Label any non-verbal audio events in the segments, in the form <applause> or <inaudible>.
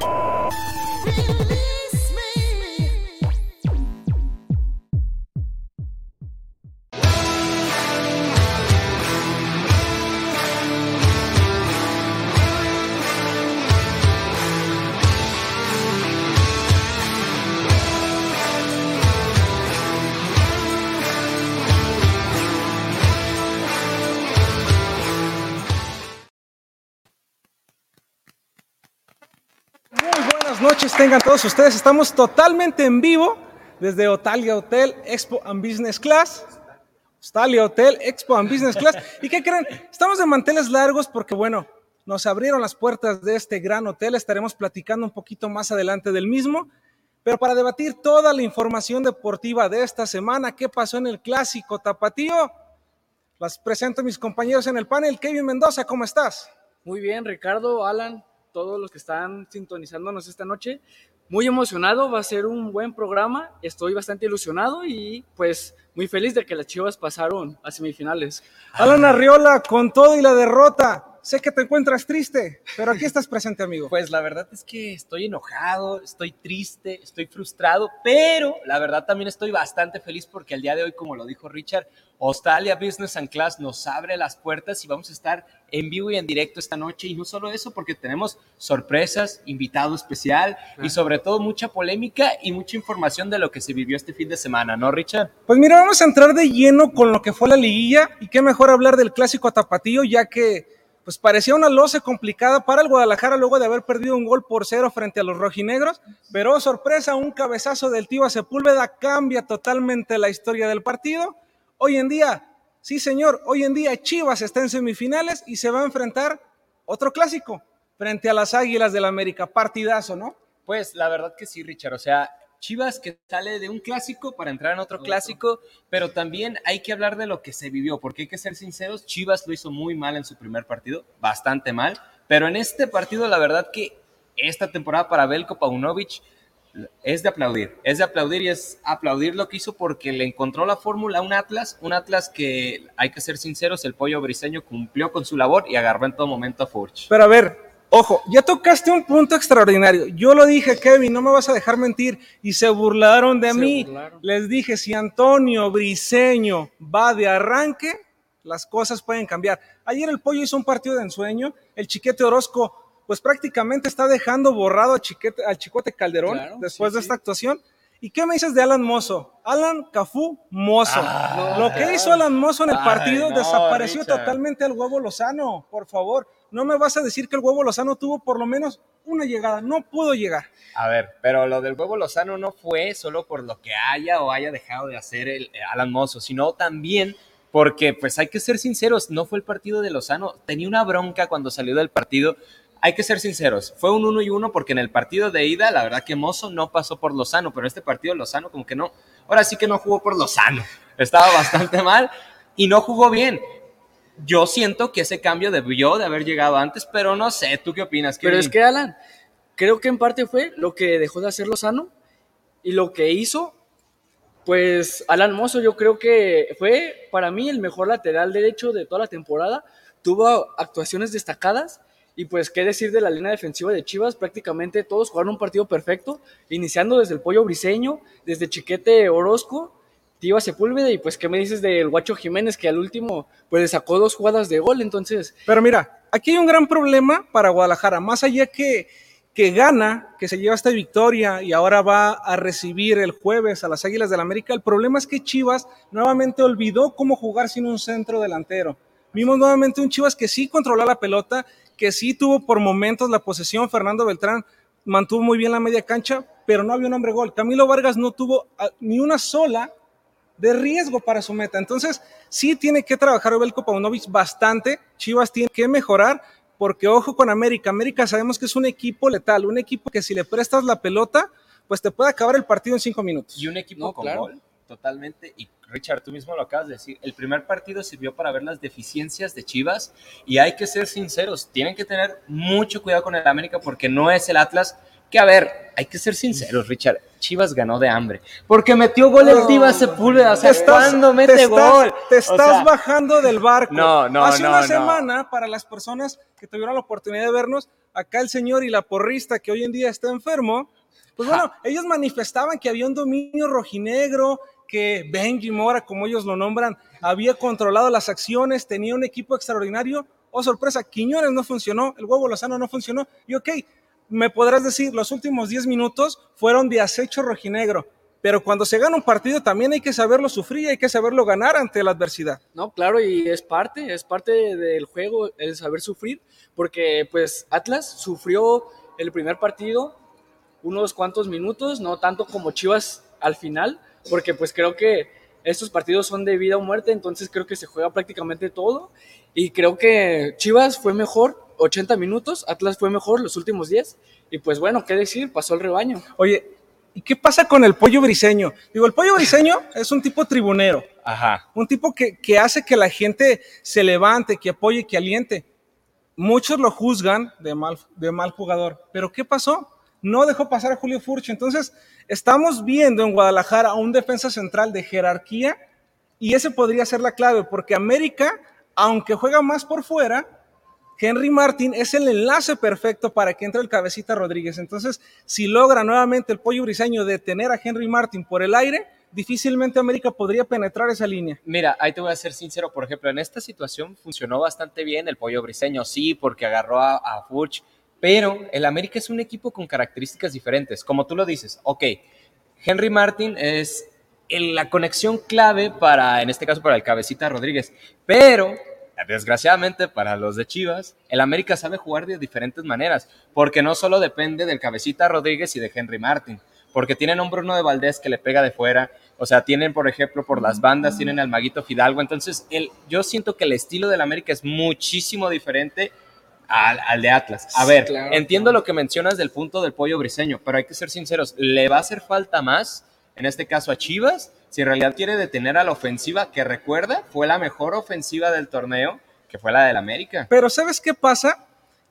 Really? Tengan todos ustedes. Estamos totalmente en vivo desde Otalia Hotel Expo and Business Class. Otalia Hotel Expo and Business Class. ¿Y qué creen? Estamos de manteles largos porque, bueno, nos abrieron las puertas de este gran hotel. Estaremos platicando un poquito más adelante del mismo. Pero para debatir toda la información deportiva de esta semana, qué pasó en el clásico tapatío, las presento a mis compañeros en el panel. Kevin Mendoza, ¿cómo estás? Muy bien, Ricardo, Alan, todos los que están sintonizándonos esta noche. Muy emocionado, va a ser un buen programa, estoy bastante ilusionado y pues muy feliz de que las Chivas pasaron a semifinales. Alan Arriola, con todo y la derrota, Sé que te encuentras triste, pero aquí estás presente, amigo. Pues la verdad es que estoy enojado, estoy triste, estoy frustrado, pero la verdad también estoy bastante feliz porque el día de hoy, como lo dijo Richard, Australia Business and Class nos abre las puertas y vamos a estar en vivo y en directo esta noche. Y no solo eso, porque tenemos sorpresas, invitado especial y sobre todo mucha polémica y mucha información de lo que se vivió este fin de semana, ¿no, Richard? Pues mira, vamos a entrar de lleno con lo que fue la liguilla y qué mejor hablar del clásico tapatío, ya que pues parecía una loce complicada para el Guadalajara luego de haber perdido un gol por cero frente a los rojinegros, pero sorpresa, un cabezazo del tío Sepúlveda cambia totalmente la historia del partido. Hoy en día, sí señor, hoy en día Chivas está en semifinales y se va a enfrentar otro clásico frente a las Águilas del América, partidazo, ¿no? Pues la verdad que sí, Richard, o sea, Chivas que sale de un clásico para entrar en otro clásico, pero también hay que hablar de lo que se vivió, porque hay que ser sinceros, Chivas lo hizo muy mal en su primer partido, bastante mal, pero en este partido la verdad que esta temporada para Belko Paunovic es de aplaudir, es de aplaudir y es aplaudir lo que hizo porque le encontró la fórmula a un Atlas, un Atlas que hay que ser sinceros, el pollo briseño cumplió con su labor y agarró en todo momento a Furch. Pero a ver, Ojo, ya tocaste un punto extraordinario. Yo lo dije, Kevin, no me vas a dejar mentir. Y se burlaron de mí. Les dije, si Antonio Briseño va de arranque, las cosas pueden cambiar. Ayer el Pollo hizo un partido de ensueño. El Chiquete Orozco, pues prácticamente está dejando borrado al, Chiquete, al Chicote Calderón después de esta actuación. ¿Y qué me dices de Alan Mozo? Alan Cafú Mozo. Ah. lo que hizo Alan Mozo en el partido desapareció totalmente al huevo Lozano, por favor no me vas a decir que el huevo Lozano tuvo por lo menos una llegada, no pudo llegar. A ver, pero lo del huevo Lozano no fue solo por lo que haya o haya dejado de hacer el, Alan Mozo, sino también porque, pues hay que ser sinceros, no fue el partido de Lozano, tenía una bronca cuando salió del partido. Hay que ser sinceros, fue un uno y uno porque en el partido de ida, la verdad que Mozo no pasó por Lozano, pero este partido Lozano como que no, ahora sí que no jugó por Lozano, estaba bastante <laughs> mal y no jugó bien yo siento que ese cambio debió de haber llegado antes, pero no sé, ¿tú qué opinas? Pero es que, Alan, creo que en parte fue lo que dejó de hacer Lozano y lo que hizo, pues Alan Mozo yo creo que fue para mí el mejor lateral derecho de toda la temporada, tuvo actuaciones destacadas y pues qué decir de la línea defensiva de Chivas, prácticamente todos jugaron un partido perfecto, iniciando desde el Pollo Briseño, desde Chiquete Orozco Tiva Sepúlveda y pues qué me dices del Guacho Jiménez que al último pues sacó dos jugadas de gol, entonces... Pero mira, aquí hay un gran problema para Guadalajara, más allá que, que gana, que se lleva esta victoria y ahora va a recibir el jueves a las Águilas del América, el problema es que Chivas nuevamente olvidó cómo jugar sin un centro delantero. Vimos nuevamente un Chivas que sí controló la pelota, que sí tuvo por momentos la posesión, Fernando Beltrán mantuvo muy bien la media cancha, pero no había un hombre gol. Camilo Vargas no tuvo ni una sola de riesgo para su meta. Entonces, sí tiene que trabajar Belko Paunovic bastante. Chivas tiene que mejorar, porque ojo con América. América sabemos que es un equipo letal, un equipo que si le prestas la pelota, pues te puede acabar el partido en cinco minutos. Y un equipo con gol, totalmente. Y Richard, tú mismo lo acabas de decir. El primer partido sirvió para ver las deficiencias de Chivas y hay que ser sinceros. Tienen que tener mucho cuidado con el América porque no es el Atlas que a ver, hay que ser sinceros, Richard. Chivas ganó de hambre. Porque metió gol el Diva Sepúlveda. O sea, ¿cuándo mete gol? te estás bajando del barco. No, no, Hace una semana, para las personas que tuvieron la oportunidad de vernos, acá el señor y la porrista que hoy en día está enfermo, pues bueno, ellos manifestaban que había un dominio rojinegro, que Benji Mora, como ellos lo nombran, había controlado las acciones, tenía un equipo extraordinario. Oh, sorpresa, Quiñones no funcionó, el huevo Lozano no funcionó. Y ok, me podrás decir, los últimos 10 minutos fueron de acecho rojinegro. Pero cuando se gana un partido también hay que saberlo sufrir, hay que saberlo ganar ante la adversidad. No, claro, y es parte, es parte del juego el saber sufrir, porque pues Atlas sufrió el primer partido unos cuantos minutos, no tanto como Chivas al final, porque pues creo que estos partidos son de vida o muerte, entonces creo que se juega prácticamente todo y creo que Chivas fue mejor 80 minutos, Atlas fue mejor los últimos 10 y pues bueno, qué decir, pasó el rebaño. Oye, ¿Y qué pasa con el pollo briseño? Digo, el pollo briseño <laughs> es un tipo tribunero. Ajá. Un tipo que, que, hace que la gente se levante, que apoye, que aliente. Muchos lo juzgan de mal, de mal jugador. Pero ¿qué pasó? No dejó pasar a Julio Furch. Entonces, estamos viendo en Guadalajara a un defensa central de jerarquía y ese podría ser la clave, porque América, aunque juega más por fuera, Henry Martin es el enlace perfecto para que entre el cabecita Rodríguez. Entonces, si logra nuevamente el pollo briseño detener a Henry Martin por el aire, difícilmente América podría penetrar esa línea. Mira, ahí te voy a ser sincero, por ejemplo, en esta situación funcionó bastante bien el pollo briseño, sí, porque agarró a, a Furch, pero el América es un equipo con características diferentes. Como tú lo dices, ok, Henry Martin es la conexión clave para, en este caso, para el cabecita Rodríguez, pero desgraciadamente para los de Chivas, el América sabe jugar de diferentes maneras, porque no solo depende del cabecita Rodríguez y de Henry Martin, porque tienen a un Bruno de Valdés que le pega de fuera, o sea, tienen, por ejemplo, por las bandas, tienen al Maguito Fidalgo, entonces el, yo siento que el estilo del América es muchísimo diferente al, al de Atlas. A ver, Claro, entiendo claro. lo que mencionas del punto del pollo briseño, pero hay que ser sinceros, ¿le va a hacer falta más, en este caso a Chivas, si en realidad quiere detener a la ofensiva, que recuerda, fue la mejor ofensiva del torneo, que fue la del América? Pero ¿sabes qué pasa?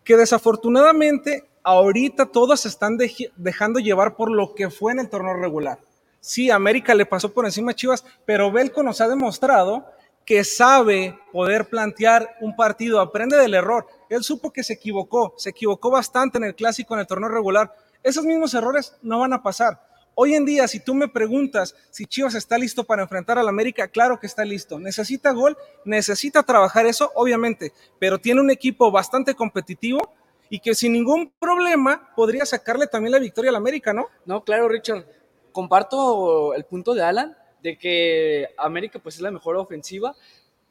Que desafortunadamente ahorita todos se están dejando llevar por lo que fue en el torneo regular. Sí, América le pasó por encima a Chivas, pero Belco nos ha demostrado que sabe poder plantear un partido, aprende del error. Él supo que se equivocó, se equivocó bastante en el clásico, en el torneo regular. Esos mismos errores no van a pasar. Hoy en día, si tú me preguntas si Chivas está listo para enfrentar al América, claro que está listo. Necesita gol, necesita trabajar eso, obviamente, pero tiene un equipo bastante competitivo y que sin ningún problema podría sacarle también la victoria al América, ¿no? No, claro, Richard. Comparto el punto de Alan de que América pues es la mejor ofensiva.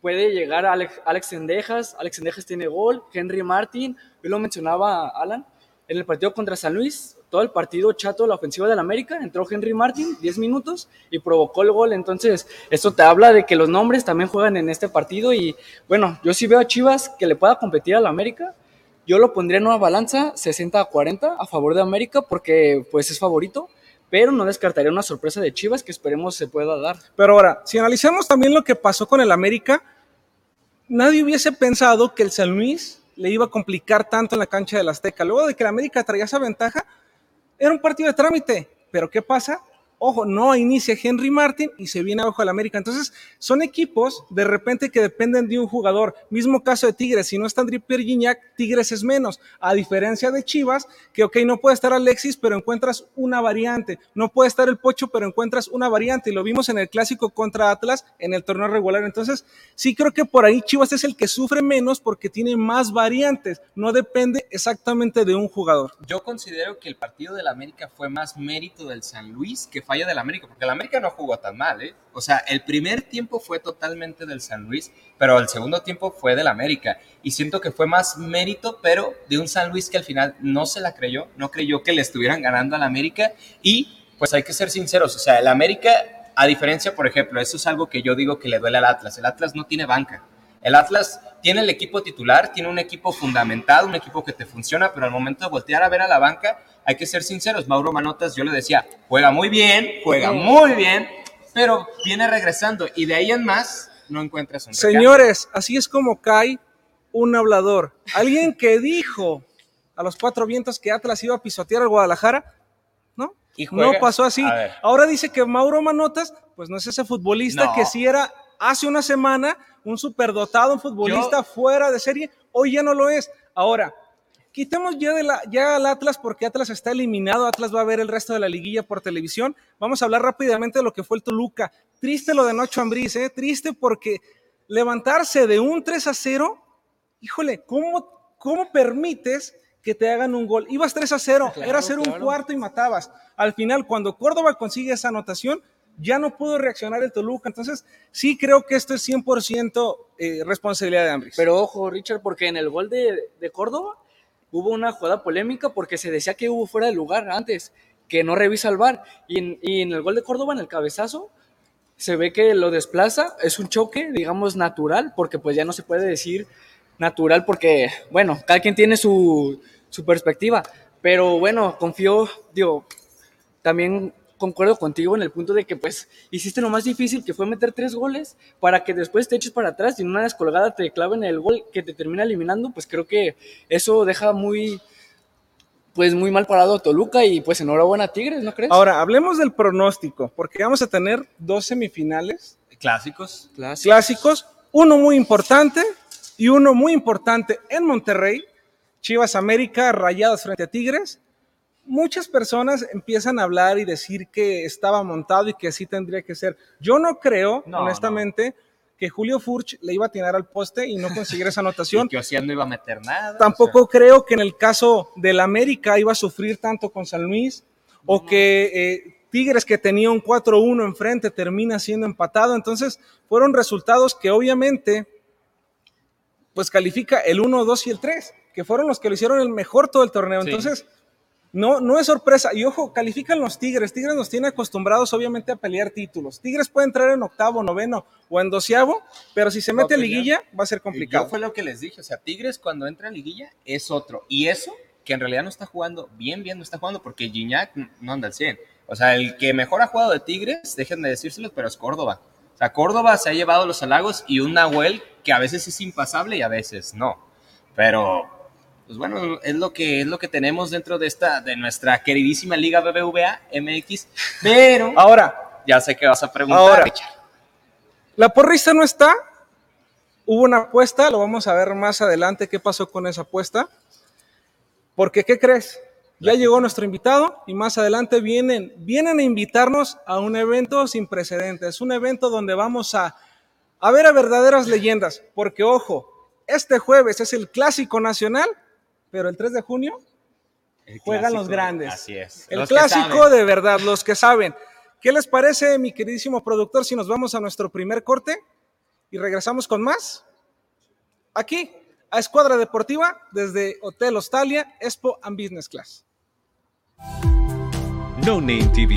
Puede llegar Alex, Alex Sendejas, Alex Sendejas tiene gol, Henry Martin, yo lo mencionaba Alan, en el partido contra San Luis, todo el partido chato, la ofensiva del América, entró Henry Martin, 10 minutos, y provocó el gol. Entonces, esto te habla de que los nombres también juegan en este partido. Y bueno, yo sí veo a Chivas que le pueda competir al América. Yo lo pondría en una balanza 60 a 40 a favor de América porque pues es favorito, pero no descartaría una sorpresa de Chivas que esperemos se pueda dar. Pero ahora, si analizamos también lo que pasó con el América, nadie hubiese pensado que el San Luis le iba a complicar tanto en la cancha del Azteca. Luego de que el América traía esa ventaja, era un partido de trámite. Pero ¿qué pasa? Ojo, no inicia Henry Martin y se viene abajo el América. Entonces, son equipos de repente que dependen de un jugador. Mismo caso de Tigres, si no está André Pierre Tigres es menos. A diferencia de Chivas, que ok, no puede estar Alexis, pero encuentras una variante. No puede estar el Pocho, pero encuentras una variante. Y lo vimos en el clásico contra Atlas en el torneo regular. Entonces, sí creo que por ahí Chivas es el que sufre menos porque tiene más variantes. No depende exactamente de un jugador. Yo considero que el partido del América fue más mérito del San Luis que falla del América, porque el América no jugó tan mal, ¿eh? O sea, el primer tiempo fue totalmente del San Luis, pero el segundo tiempo fue del América. Y siento que fue más mérito, pero de un San Luis que al final no se la creyó, no creyó que le estuvieran ganando al América. Y pues hay que ser sinceros, o sea, el América, a diferencia, por ejemplo, eso es algo que yo digo que le duele al Atlas. El Atlas no tiene banca. El Atlas tiene el equipo titular, tiene un equipo fundamentado, un equipo que te funciona, pero al momento de voltear a ver a la banca, hay que ser sinceros. Mauro Manotas, yo le decía, juega muy bien, juega muy bien, pero viene regresando y de ahí en más no encuentras un recambio. Señores, así es como cae un hablador. Alguien que dijo a los cuatro vientos que Atlas iba a pisotear al Guadalajara, ¿no? Y No pasó así. Ahora dice que Mauro Manotas, pues no es ese futbolista No. que sí era hace una semana un superdotado, un futbolista fuera de serie. Hoy ya no lo es. Ahora, quitemos ya, de la, ya al Atlas porque Atlas está eliminado, Atlas va a ver el resto de la liguilla por televisión. Vamos a hablar rápidamente de lo que fue el Toluca. Triste lo de Nocho Ambriz, ¿eh? triste porque levantarse de un 3 a 0, híjole, ¿cómo, cómo permites que te hagan un gol? Ibas 3 a 0, Claro, era hacer un cuarto y matabas. Al final, cuando Córdoba consigue esa anotación, ya no pudo reaccionar el Toluca. Entonces, sí creo que esto es 100% eh, responsabilidad de Ambriz. Pero ojo, Richard, porque en el gol de, de Córdoba hubo una jugada polémica porque se decía que hubo fuera de lugar antes, que no revisa el en, y en el gol de Córdoba, en el cabezazo, se ve que lo desplaza, es un choque, digamos, natural, porque pues ya no se puede decir natural porque, bueno, cada quien tiene su, su perspectiva. Pero bueno, confío, digo, también concuerdo contigo en el punto de que pues hiciste lo más difícil que fue meter tres goles para que después te eches para atrás y en una descolgada te claven el gol que te termina eliminando, pues creo que eso deja muy pues muy mal parado a Toluca y pues enhorabuena a Tigres, ¿no crees? Ahora, hablemos del pronóstico, porque vamos a tener dos semifinales Clásicos. Clásico. clásicos, uno muy importante y uno muy importante en Monterrey, Chivas América, Rayados frente a Tigres. Muchas personas empiezan a hablar y decir que estaba montado y que así tendría que ser. Yo no creo, No, honestamente, que Julio Furch le iba a tirar al poste y no conseguir esa <laughs> anotación. Y que Ocean no iba a meter nada. Tampoco creo que en el caso del América iba a sufrir tanto con San Luis o que eh, Tigres que tenía un 4-1 enfrente termina siendo empatado. Entonces fueron resultados que obviamente pues califica el 1, 2 y el 3, que fueron los que lo hicieron el mejor todo el torneo. Sí. Entonces no, no es sorpresa. Y ojo, califican los Tigres. Tigres nos tiene acostumbrados obviamente a pelear títulos. Tigres puede entrar en octavo, noveno o en doceavo, pero si se mete a liguilla va a ser Yo complicado. fue lo que les dije, o sea, Tigres cuando entra en liguilla es otro. Y eso, que en realidad no está jugando bien, bien no está jugando porque Gignac no anda al 100. O sea, el que mejor ha jugado de Tigres, déjenme decírselos, pero es Córdoba. O sea, Córdoba se ha llevado los halagos y un Nahuel que a veces es impasable y a veces no. Pero, pues bueno, es lo que, es lo que tenemos dentro de, esta, de nuestra queridísima Liga BBVA MX. Pero, Ahora, ya sé que vas a preguntar, Ahora. Richard. La porrista no está. Hubo una apuesta, lo vamos a ver más adelante qué pasó con esa apuesta. Porque, ¿qué crees? Ya llegó nuestro invitado y más adelante vienen, vienen a invitarnos a un evento sin precedentes. Un evento donde vamos a, a ver a verdaderas leyendas. Porque, ojo, este jueves es el clásico nacional, pero el 3 de junio El juegan los grandes. Así es. El Los clásico de verdad, los que saben. ¿Qué les parece, mi queridísimo productor, si nos vamos a nuestro primer corte y regresamos con más? Aquí, a Escuadra Deportiva, desde Hotel Hostalia, Expo and Business Class. No Name TV.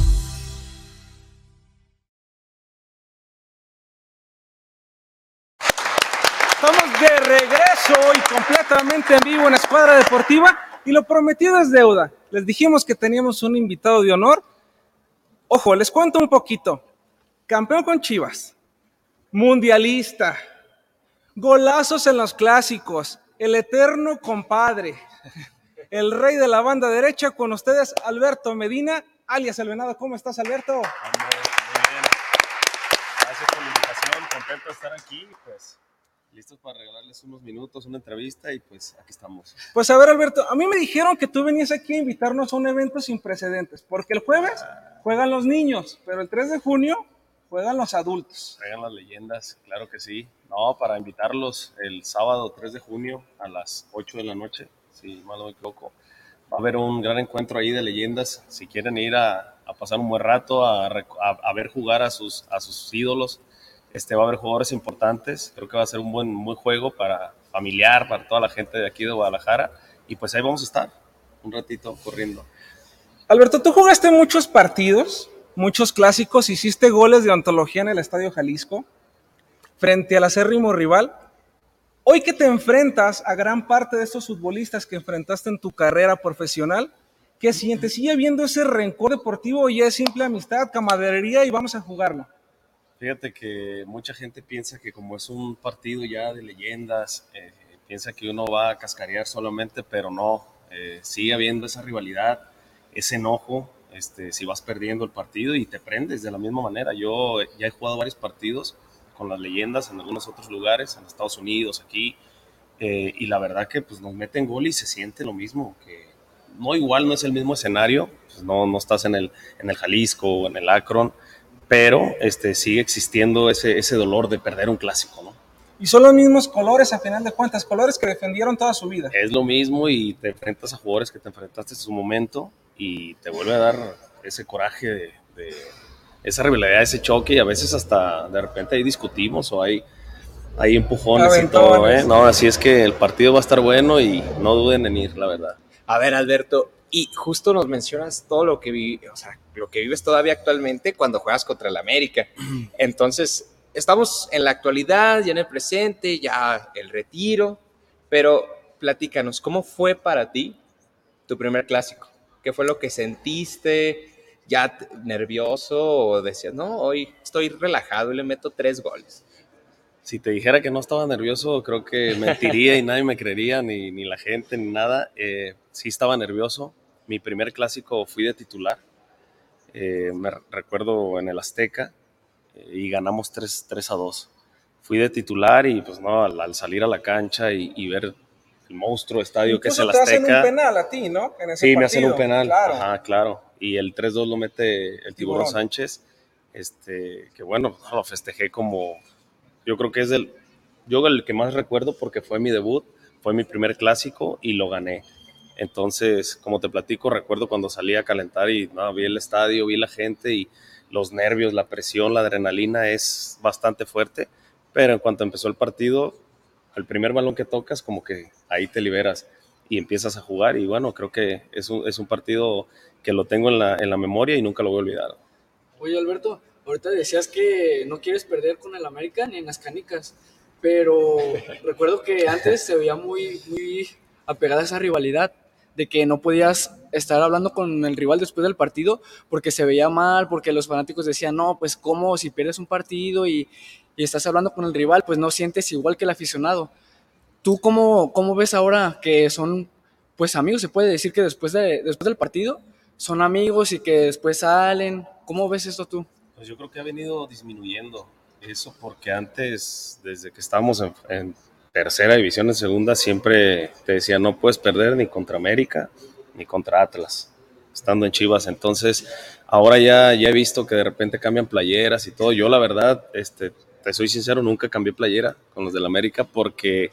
en vivo en Escuadra Deportiva y lo prometido es deuda. Les dijimos que teníamos un invitado de honor. Ojo, les cuento un poquito. Campeón con Chivas, mundialista, golazos en los clásicos, el eterno compadre, el rey de la banda derecha con ustedes, Alberto Medina, alias El Venado. ¿Cómo estás, Alberto? Muy bien. Gracias por la invitación, contento de estar aquí, pues listos para regalarles unos minutos, una entrevista y pues aquí estamos. Pues a ver, Alberto, a mí me dijeron que tú venías aquí a invitarnos a un evento sin precedentes, porque el jueves juegan los niños, pero el 3 de junio juegan los adultos. Traigan las leyendas, claro que sí. No, para invitarlos el sábado 3 de junio a las 8 de la noche, si mal no me equivoco. Va a haber un gran encuentro ahí de leyendas. Si quieren ir a, a pasar un buen rato, a, a, a ver jugar a sus, a sus ídolos, este, va a haber jugadores importantes, creo que va a ser un buen, buen juego para familiar, para toda la gente de aquí de Guadalajara. Y pues ahí vamos a estar un ratito corriendo. Alberto, tú jugaste muchos partidos, muchos clásicos, hiciste goles de antología en el Estadio Jalisco frente al acérrimo rival. Hoy que te enfrentas a gran parte de estos futbolistas que enfrentaste en tu carrera profesional, ¿qué sientes? ¿Sigue habiendo ese rencor deportivo ya es simple amistad, camaradería y vamos a jugarlo? Fíjate que mucha gente piensa que como es un partido ya de leyendas, eh, piensa que uno va a cascarear solamente, pero no, eh, sigue habiendo esa rivalidad, ese enojo, este, si vas perdiendo el partido y te prendes de la misma manera. Yo ya he jugado varios partidos con las leyendas en algunos otros lugares, en Estados Unidos, aquí, eh, y la verdad que pues nos meten gol y se siente lo mismo, que no igual, no es el mismo escenario, pues, no, no estás en el, en el Jalisco o en el Akron, pero este, sigue existiendo ese, ese dolor de perder un clásico, ¿no? Y son los mismos colores, a final de cuentas, colores que defendieron toda su vida. Es lo mismo y te enfrentas a jugadores que te enfrentaste en su momento y te vuelve a dar ese coraje de, de esa rivalidad, ese choque y a veces hasta de repente ahí discutimos o hay, hay empujones y todo, ¿eh? No, así es que el partido va a estar bueno y no duden en ir, la verdad. A ver, Alberto, y justo nos mencionas todo lo que vi, o sea, lo que vives todavía actualmente cuando juegas contra el América. <clears throat> Entonces, estamos en la actualidad, ya en el presente, ya el retiro, pero platícanos, ¿cómo fue para ti tu primer clásico? ¿Qué fue lo que sentiste? ¿Ya nervioso o decías, no, hoy estoy relajado y le meto tres goles? Si te dijera que no estaba nervioso, creo que mentiría y nadie me creería, ni, ni la gente, ni nada. Eh, sí estaba nervioso. Mi primer clásico fui de titular eh, me recuerdo en el Azteca eh, y ganamos 3, 3, a 2. Fui de titular y pues no, al, al salir a la cancha y, y, ver el monstruo estadio Incluso que es el te Azteca. hacen un penal a ti, ¿no? En ese sí, partido. me hacen un penal. Claro. Ajá, claro. Y el 3-2 lo mete el Tiburón, Tiburón. Sánchez. Este, que bueno, lo festejé como. Yo creo que es el. Yo el que más recuerdo porque fue mi debut, fue mi primer clásico y lo gané. Entonces, como te platico, recuerdo cuando salí a calentar y no, vi el estadio, vi la gente y los nervios, la presión, la adrenalina es bastante fuerte. Pero en cuanto empezó el partido, el primer balón que tocas, como que ahí te liberas y empiezas a jugar. Y bueno, creo que es un, es un partido que lo tengo en la, en la memoria y nunca lo voy a olvidar. Oye, Alberto, ahorita decías que no quieres perder con el América ni en las canicas, pero recuerdo que antes se veía muy, muy apegada esa rivalidad de que no podías estar hablando con el rival después del partido porque se veía mal, porque los fanáticos decían, no, pues cómo si pierdes un partido y, y estás hablando con el rival, pues no sientes igual que el aficionado. ¿Tú cómo, cómo ves ahora que son, pues amigos, se puede decir que después, de, después del partido son amigos y que después salen? ¿Cómo ves esto tú? Pues yo creo que ha venido disminuyendo eso porque antes, desde que estábamos en, en tercera división, en segunda, siempre te decía no puedes perder ni contra América ni contra Atlas, estando en Chivas. Entonces, ahora ya, ya he visto que de repente cambian playeras y todo. Yo, la verdad, este, te soy sincero, nunca cambié playera con los del América porque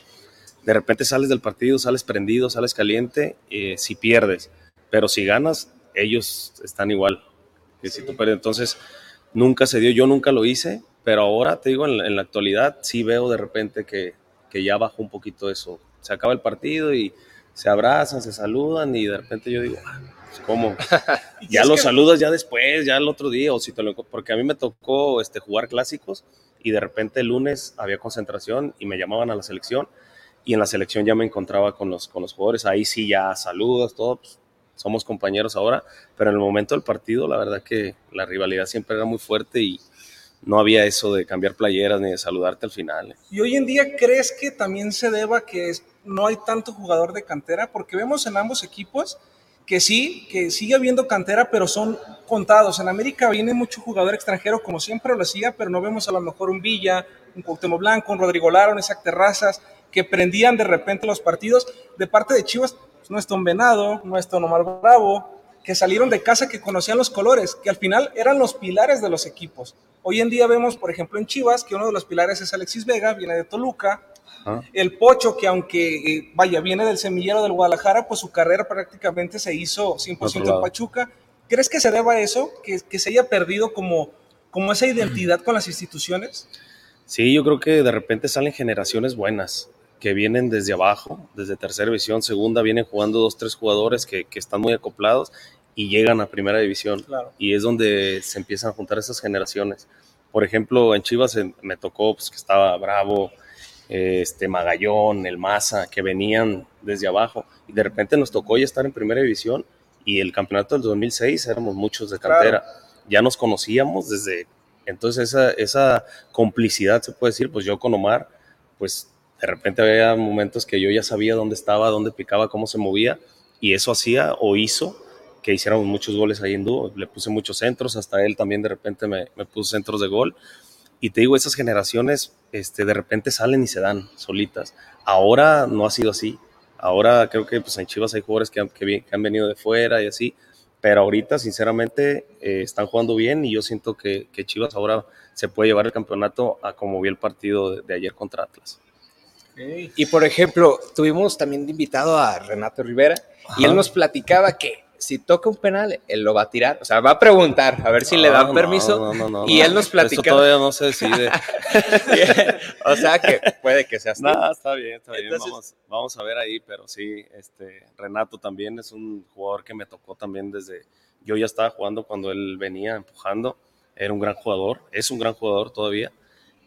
de repente sales del partido, sales prendido, sales caliente, eh, si pierdes, pero si ganas, ellos están igual que si tú pierdes. Entonces, nunca se dio, yo nunca lo hice, pero ahora te digo, en la, en la actualidad sí veo de repente que, que ya bajó un poquito eso. Se acaba el partido y se abrazan, se saludan y de repente yo digo, "Ah, Pues, ¿Cómo? <laughs> ya lo saludas ya después, ya el otro día, o si te lo, porque a mí me tocó este, jugar clásicos y de repente el lunes había concentración y me llamaban a la selección y en la selección ya me encontraba con los, con los jugadores, ahí sí ya saludas, todo, pues, somos compañeros ahora, pero en el momento del partido la verdad que la rivalidad siempre era muy fuerte y no había eso de cambiar playeras ni de saludarte al final. ¿Y hoy en día crees que también se deba que no hay tanto jugador de cantera? Porque vemos en ambos equipos que sí, que sigue habiendo cantera, pero son contados. En América viene mucho jugador extranjero, como siempre lo hacía, pero no vemos a lo mejor un Villa, un Cuauhtémoc Blanco, un Rodrigo Lara, un Terrazas, que prendían de repente los partidos. De parte de Chivas, pues, no es Tom Venado, no es Don Omar Bravo, que salieron de casa, que conocían los colores, que al final eran los pilares de los equipos. Hoy en día vemos, por ejemplo, en Chivas, que uno de los pilares es Alexis Vega, viene de Toluca, el Pocho, que aunque, eh, vaya, viene del semillero del Guadalajara, pues su carrera prácticamente se hizo 100% en Pachuca. ¿Crees que se deba a eso? ¿Que, que se haya perdido como, como esa identidad con las instituciones? Sí, yo creo que de repente salen generaciones buenas que vienen desde abajo, desde tercera división, segunda, vienen jugando dos, tres jugadores que, que están muy acoplados y llegan a primera división. Y es donde se empiezan a juntar esas generaciones. Por ejemplo, en Chivas me tocó pues, que estaba Bravo, este Magallón, el Maza, que venían desde abajo. Y de repente nos tocó ya estar en primera división y el campeonato del 2006 éramos muchos de cantera. Ya nos conocíamos desde... Entonces esa, esa complicidad, se puede decir, pues yo con Omar, pues de repente había momentos que yo ya sabía dónde estaba, dónde picaba, cómo se movía, y eso hacía o hizo que hiciéramos muchos goles ahí en dúo. Le puse muchos centros, hasta él también de repente me, puso centros de gol. Y te digo, esas generaciones este, de repente salen y se dan solitas. Ahora no ha sido así. Ahora creo que pues, en Chivas hay jugadores que han, venido de fuera y así, pero ahorita sinceramente eh, están jugando bien y yo siento que, que, Chivas ahora se puede llevar el campeonato a como vi el partido de ayer contra Atlas. Y por ejemplo, tuvimos también invitado a Renato Rivera Ajá. y él nos platicaba que si toca un penal, él lo va a tirar. O sea, va a preguntar a ver si no, le dan permiso. No, no, y él nos platica. Eso todavía no se decide. <laughs> o sea, que puede que sea así. No, está bien, está bien. Entonces, vamos, vamos, a ver ahí, pero sí, este, Renato también es un jugador que me tocó también desde. Yo ya estaba jugando cuando él venía empujando. Era un gran jugador, es un gran jugador todavía.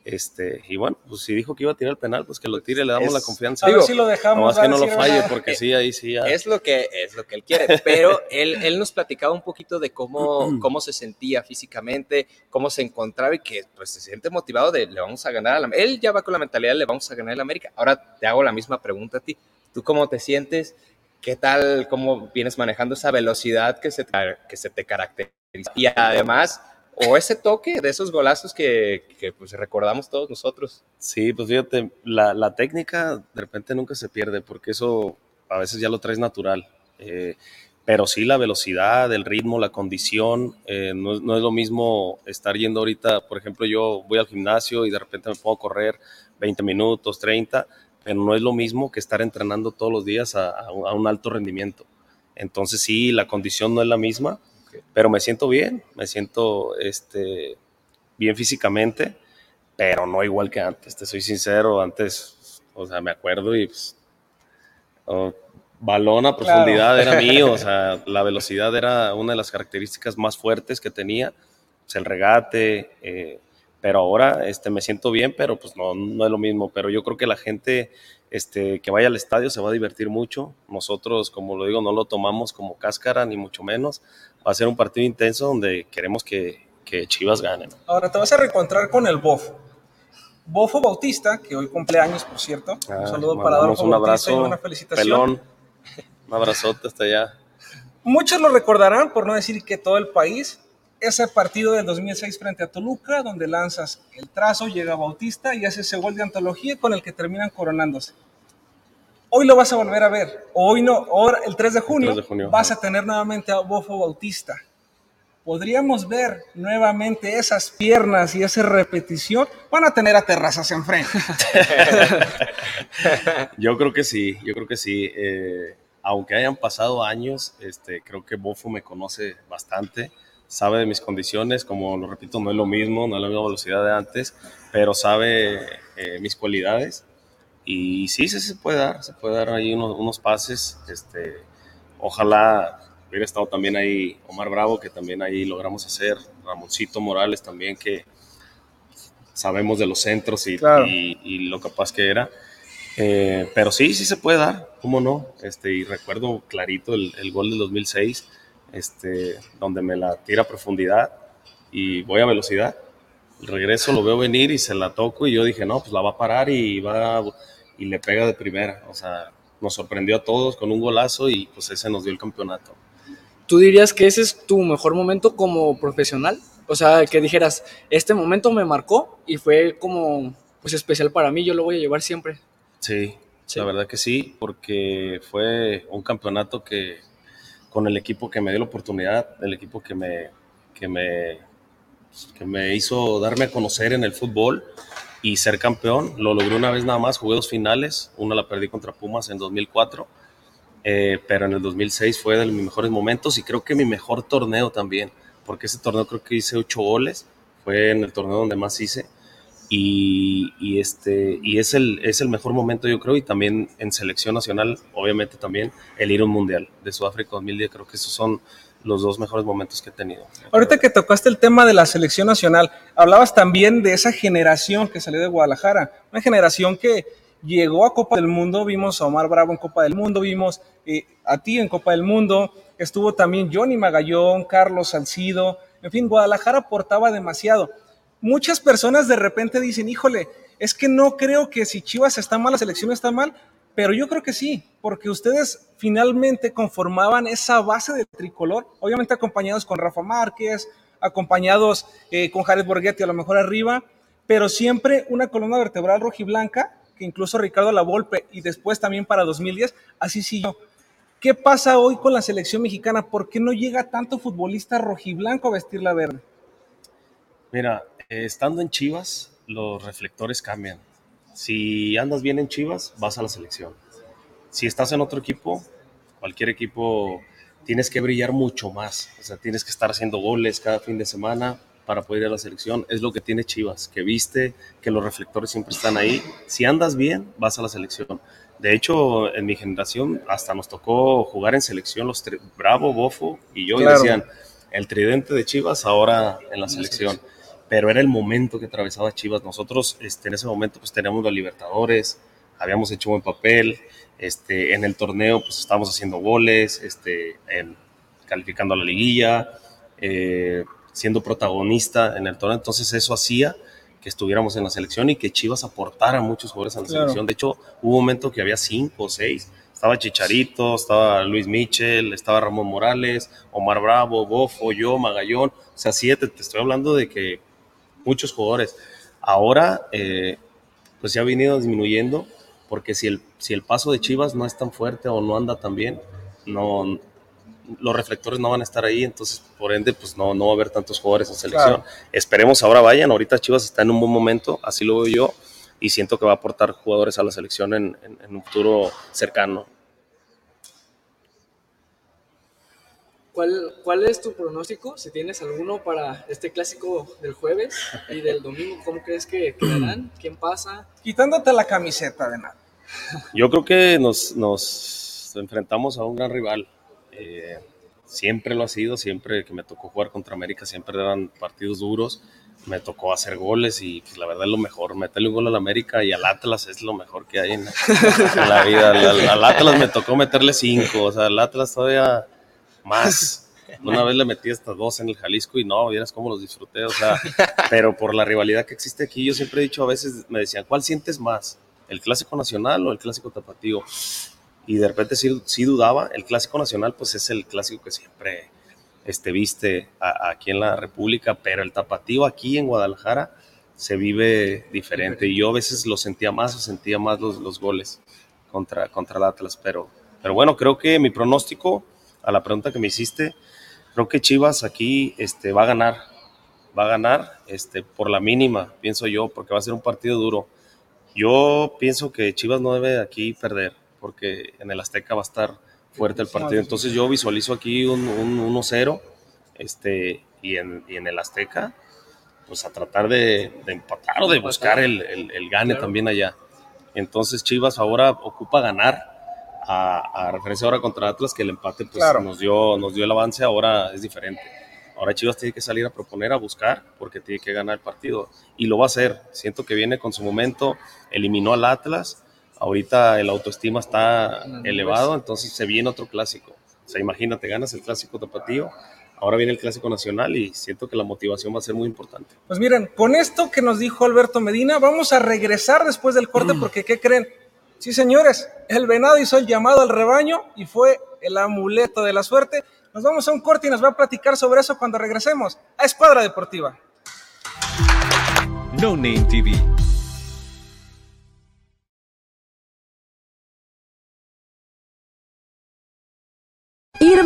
Este, y bueno, pues si dijo que iba a tirar el penal, pues que lo tire, le damos es, la confianza. A ver si lo dejamos. No, que no lo falle, porque sí, ahí sí. Ya. Es lo que, es lo que él quiere, pero él, él nos platicaba un poquito de cómo, <clears throat> cómo se sentía físicamente, cómo se encontraba y que pues se siente motivado de le vamos a ganar a la Él ya va con la mentalidad de le vamos a ganar a la América. Ahora te hago la misma pregunta a ti. ¿Tú cómo te sientes? ¿Qué tal, cómo vienes manejando esa velocidad que se, que se te caracteriza? Y además o ese toque de esos golazos que, pues recordamos todos nosotros. Sí, pues fíjate, la, técnica de repente nunca se pierde porque eso a veces ya lo traes natural. Eh, pero sí la velocidad, el ritmo, la condición, eh, no, es lo mismo estar yendo ahorita, por ejemplo, yo voy al gimnasio y de repente me puedo correr 20 minutos, 30, pero no es lo mismo que estar entrenando todos los días a un alto rendimiento. Entonces sí, la condición no es la misma, pero me siento bien, me siento este, bien físicamente, pero no igual que antes, te soy sincero, antes, o sea, me acuerdo y pues, oh, balón a profundidad claro. era mío, o sea, <laughs> la velocidad era una de las características más fuertes que tenía, pues, el regate, eh, pero ahora este, me siento bien, pero pues no, no es lo mismo, pero yo creo que la gente este, que vaya al estadio se va a divertir mucho. Nosotros, como lo digo, no lo tomamos como cáscara, ni mucho menos. Va a ser un partido intenso donde queremos que, que Chivas gane. ¿no? Ahora te vas a reencontrar con el Bofo. Bofo Bautista, que hoy cumpleaños, por cierto. Ah, un saludo para Adolfo un Bautista abrazo, y una felicitación. Pelón, un abrazote hasta allá. Muchos lo recordarán, por no decir que todo el país, ese partido del 2006 frente a Toluca, donde lanzas el trazo, llega Bautista y hace ese gol de antología con el que terminan coronándose. Hoy lo vas a volver a ver. Hoy no, ahora el 3 de junio, el 3 de junio vas a tener nuevamente a Bofo Bautista. Podríamos ver nuevamente esas piernas y esa repetición. Van a tener a terrazas enfrente. <laughs> yo creo que sí, yo creo que sí. Eh, aunque hayan pasado años, este, creo que Bofo me conoce bastante sabe de mis condiciones, como lo repito, no es lo mismo, no es la misma velocidad de antes, pero sabe eh, mis cualidades y sí, sí se puede dar, se puede dar ahí unos, unos pases, este, ojalá hubiera estado también ahí Omar Bravo, que también ahí logramos hacer, Ramoncito Morales también, que sabemos de los centros y, Claro. y- y lo capaz que era. Eh, pero sí, sí se puede dar, ¿cómo no? Este, y recuerdo clarito el, el gol del 2006, este, donde me la tira a profundidad y voy a velocidad. El regreso lo veo venir y se la toco y yo dije, no, pues la va a parar y va y le pega de primera. O sea, nos sorprendió a todos con un golazo y pues ese nos dio el campeonato. ¿Tú dirías que ese es tu mejor momento como profesional? O sea, que dijeras, este momento me marcó y fue como pues especial para mí, yo lo voy a llevar siempre. Sí, Sí. la verdad que sí, porque fue un campeonato que con el equipo que me dio la oportunidad, el equipo que me, que me, que me hizo darme a conocer en el fútbol y ser campeón. Lo logré una vez nada más, jugué dos finales, una la perdí contra Pumas en 2004, eh, pero en el 2006 fue de mis mejores momentos y creo que mi mejor torneo también, porque ese torneo creo que hice ocho goles, fue en el torneo donde más hice y, este y es el es el mejor momento yo creo y también en selección nacional obviamente también el ir a un mundial de Sudáfrica 2010 creo que esos son los dos mejores momentos que he tenido Ahorita que tocaste el tema de la selección nacional, hablabas también de esa generación que salió de Guadalajara, una generación que llegó a Copa del Mundo, vimos a Omar Bravo en Copa del Mundo, vimos eh, a ti en Copa del Mundo, estuvo también Johnny Magallón, Carlos Salcido, en fin, Guadalajara aportaba demasiado. Muchas personas de repente dicen, híjole, es que no creo que si Chivas está mal, la selección está mal, pero yo creo que sí, porque ustedes finalmente conformaban esa base de tricolor, obviamente acompañados con Rafa Márquez, acompañados eh, con Jared Borghetti a lo mejor arriba, pero siempre una columna vertebral rojiblanca, que incluso Ricardo Lavolpe y después también para 2010, así siguió. ¿Qué pasa hoy con la selección mexicana? ¿Por qué no llega tanto futbolista rojiblanco a vestir la verde? mira estando en Chivas los reflectores cambian. Si andas bien en Chivas vas a la selección. Si estás en otro equipo cualquier equipo tienes que brillar mucho más. O sea tienes que estar haciendo goles cada fin de semana para poder ir a la selección. Es lo que tiene Chivas que viste que los reflectores siempre están ahí. Si andas bien vas a la selección. De hecho, en mi generación hasta nos tocó jugar en selección los Bravo, Bofo y yo, Claro. y decían, el tridente de Chivas ahora en la selección. Pero era el momento que atravesaba Chivas. Nosotros este, en ese momento pues teníamos la Libertadores, habíamos hecho buen papel, este, en el torneo pues estábamos haciendo goles, este, en- calificando a la liguilla, eh, siendo protagonista en el torneo. Entonces eso hacía que estuviéramos en la selección y que Chivas aportara muchos jugadores a la Claro. selección. De hecho, hubo un momento que había cinco o seis. Estaba Chicharito, estaba Luis Michel, estaba Ramón Morales, Omar Bravo, Bofo, yo, Magallón. O sea, siete, te estoy hablando de que muchos jugadores. Ahora, eh, pues ya ha venido disminuyendo, porque si el, si el paso de Chivas no es tan fuerte o no anda tan bien, no, los reflectores no van a estar ahí, entonces por ende pues no, no va a haber tantos jugadores en selección. Esperemos ahora vayan, ahorita Chivas está en un buen momento, así lo veo yo, y siento que va a aportar jugadores a la selección en, en- en un futuro cercano. ¿Cuál, ¿Cuál es tu pronóstico, si tienes alguno, para este clásico del jueves y del <laughs> domingo? ¿Cómo crees que quedarán? ¿Quién pasa? Quitándote la camiseta de nada. Yo creo que nos, nos enfrentamos a un gran rival. Eh, siempre lo ha sido, siempre que me tocó jugar contra América, siempre eran partidos duros. Me tocó hacer goles y pues, la verdad es lo mejor. Meterle un gol al América y al Atlas es lo mejor que hay en, <laughs> en la vida. Al, al- al Atlas me tocó meterle cinco, o sea, al Atlas todavía más. <laughs> Una vez le metí hasta dos en el Jalisco y no, vieras cómo los disfruté, o sea, <laughs> pero por la rivalidad que existe aquí, yo siempre he dicho, a veces me decían, ¿cuál sientes más? ¿El clásico nacional o el clásico tapatío? Y de repente sí, sí dudaba, el clásico nacional pues es el clásico que siempre este, viste a- aquí en la República, pero el tapatío aquí en Guadalajara se vive diferente y yo a veces lo sentía más o sentía más los, los goles contra, contra el Atlas, pero, pero bueno, creo que mi pronóstico a la pregunta que me hiciste, creo que Chivas aquí este, va a ganar, va a ganar este, por la mínima, pienso yo, porque va a ser un partido duro. Yo pienso que Chivas no debe aquí perder, porque en el Azteca va a estar fuerte el partido. Entonces yo visualizo aquí un, un 1-0 este, y, en, y en el Azteca, pues a tratar de, de empatar o de buscar el, el- el gane Claro. también allá. Entonces Chivas ahora ocupa ganar a, a referencia ahora contra Atlas, que el empate pues, Claro. nos, dio, nos dio el avance, ahora es diferente. Ahora Chivas tiene que salir a proponer, a buscar, porque tiene que ganar el partido. Y lo va a hacer. Siento que viene con su momento, eliminó al Atlas, ahorita el autoestima está elevado, entonces se viene otro clásico. O sea, imagínate, ganas el clásico tapatío, ahora viene el clásico nacional y siento que la motivación va a ser muy importante. Pues miren, con esto que nos dijo Alberto Medina, vamos a regresar después del corte porque ¿qué creen? Sí, señores, el venado hizo el llamado al rebaño y fue el amuleto de la suerte. Nos vamos a un corte y nos va a platicar sobre eso cuando regresemos a Escuadra Deportiva. No Name TV.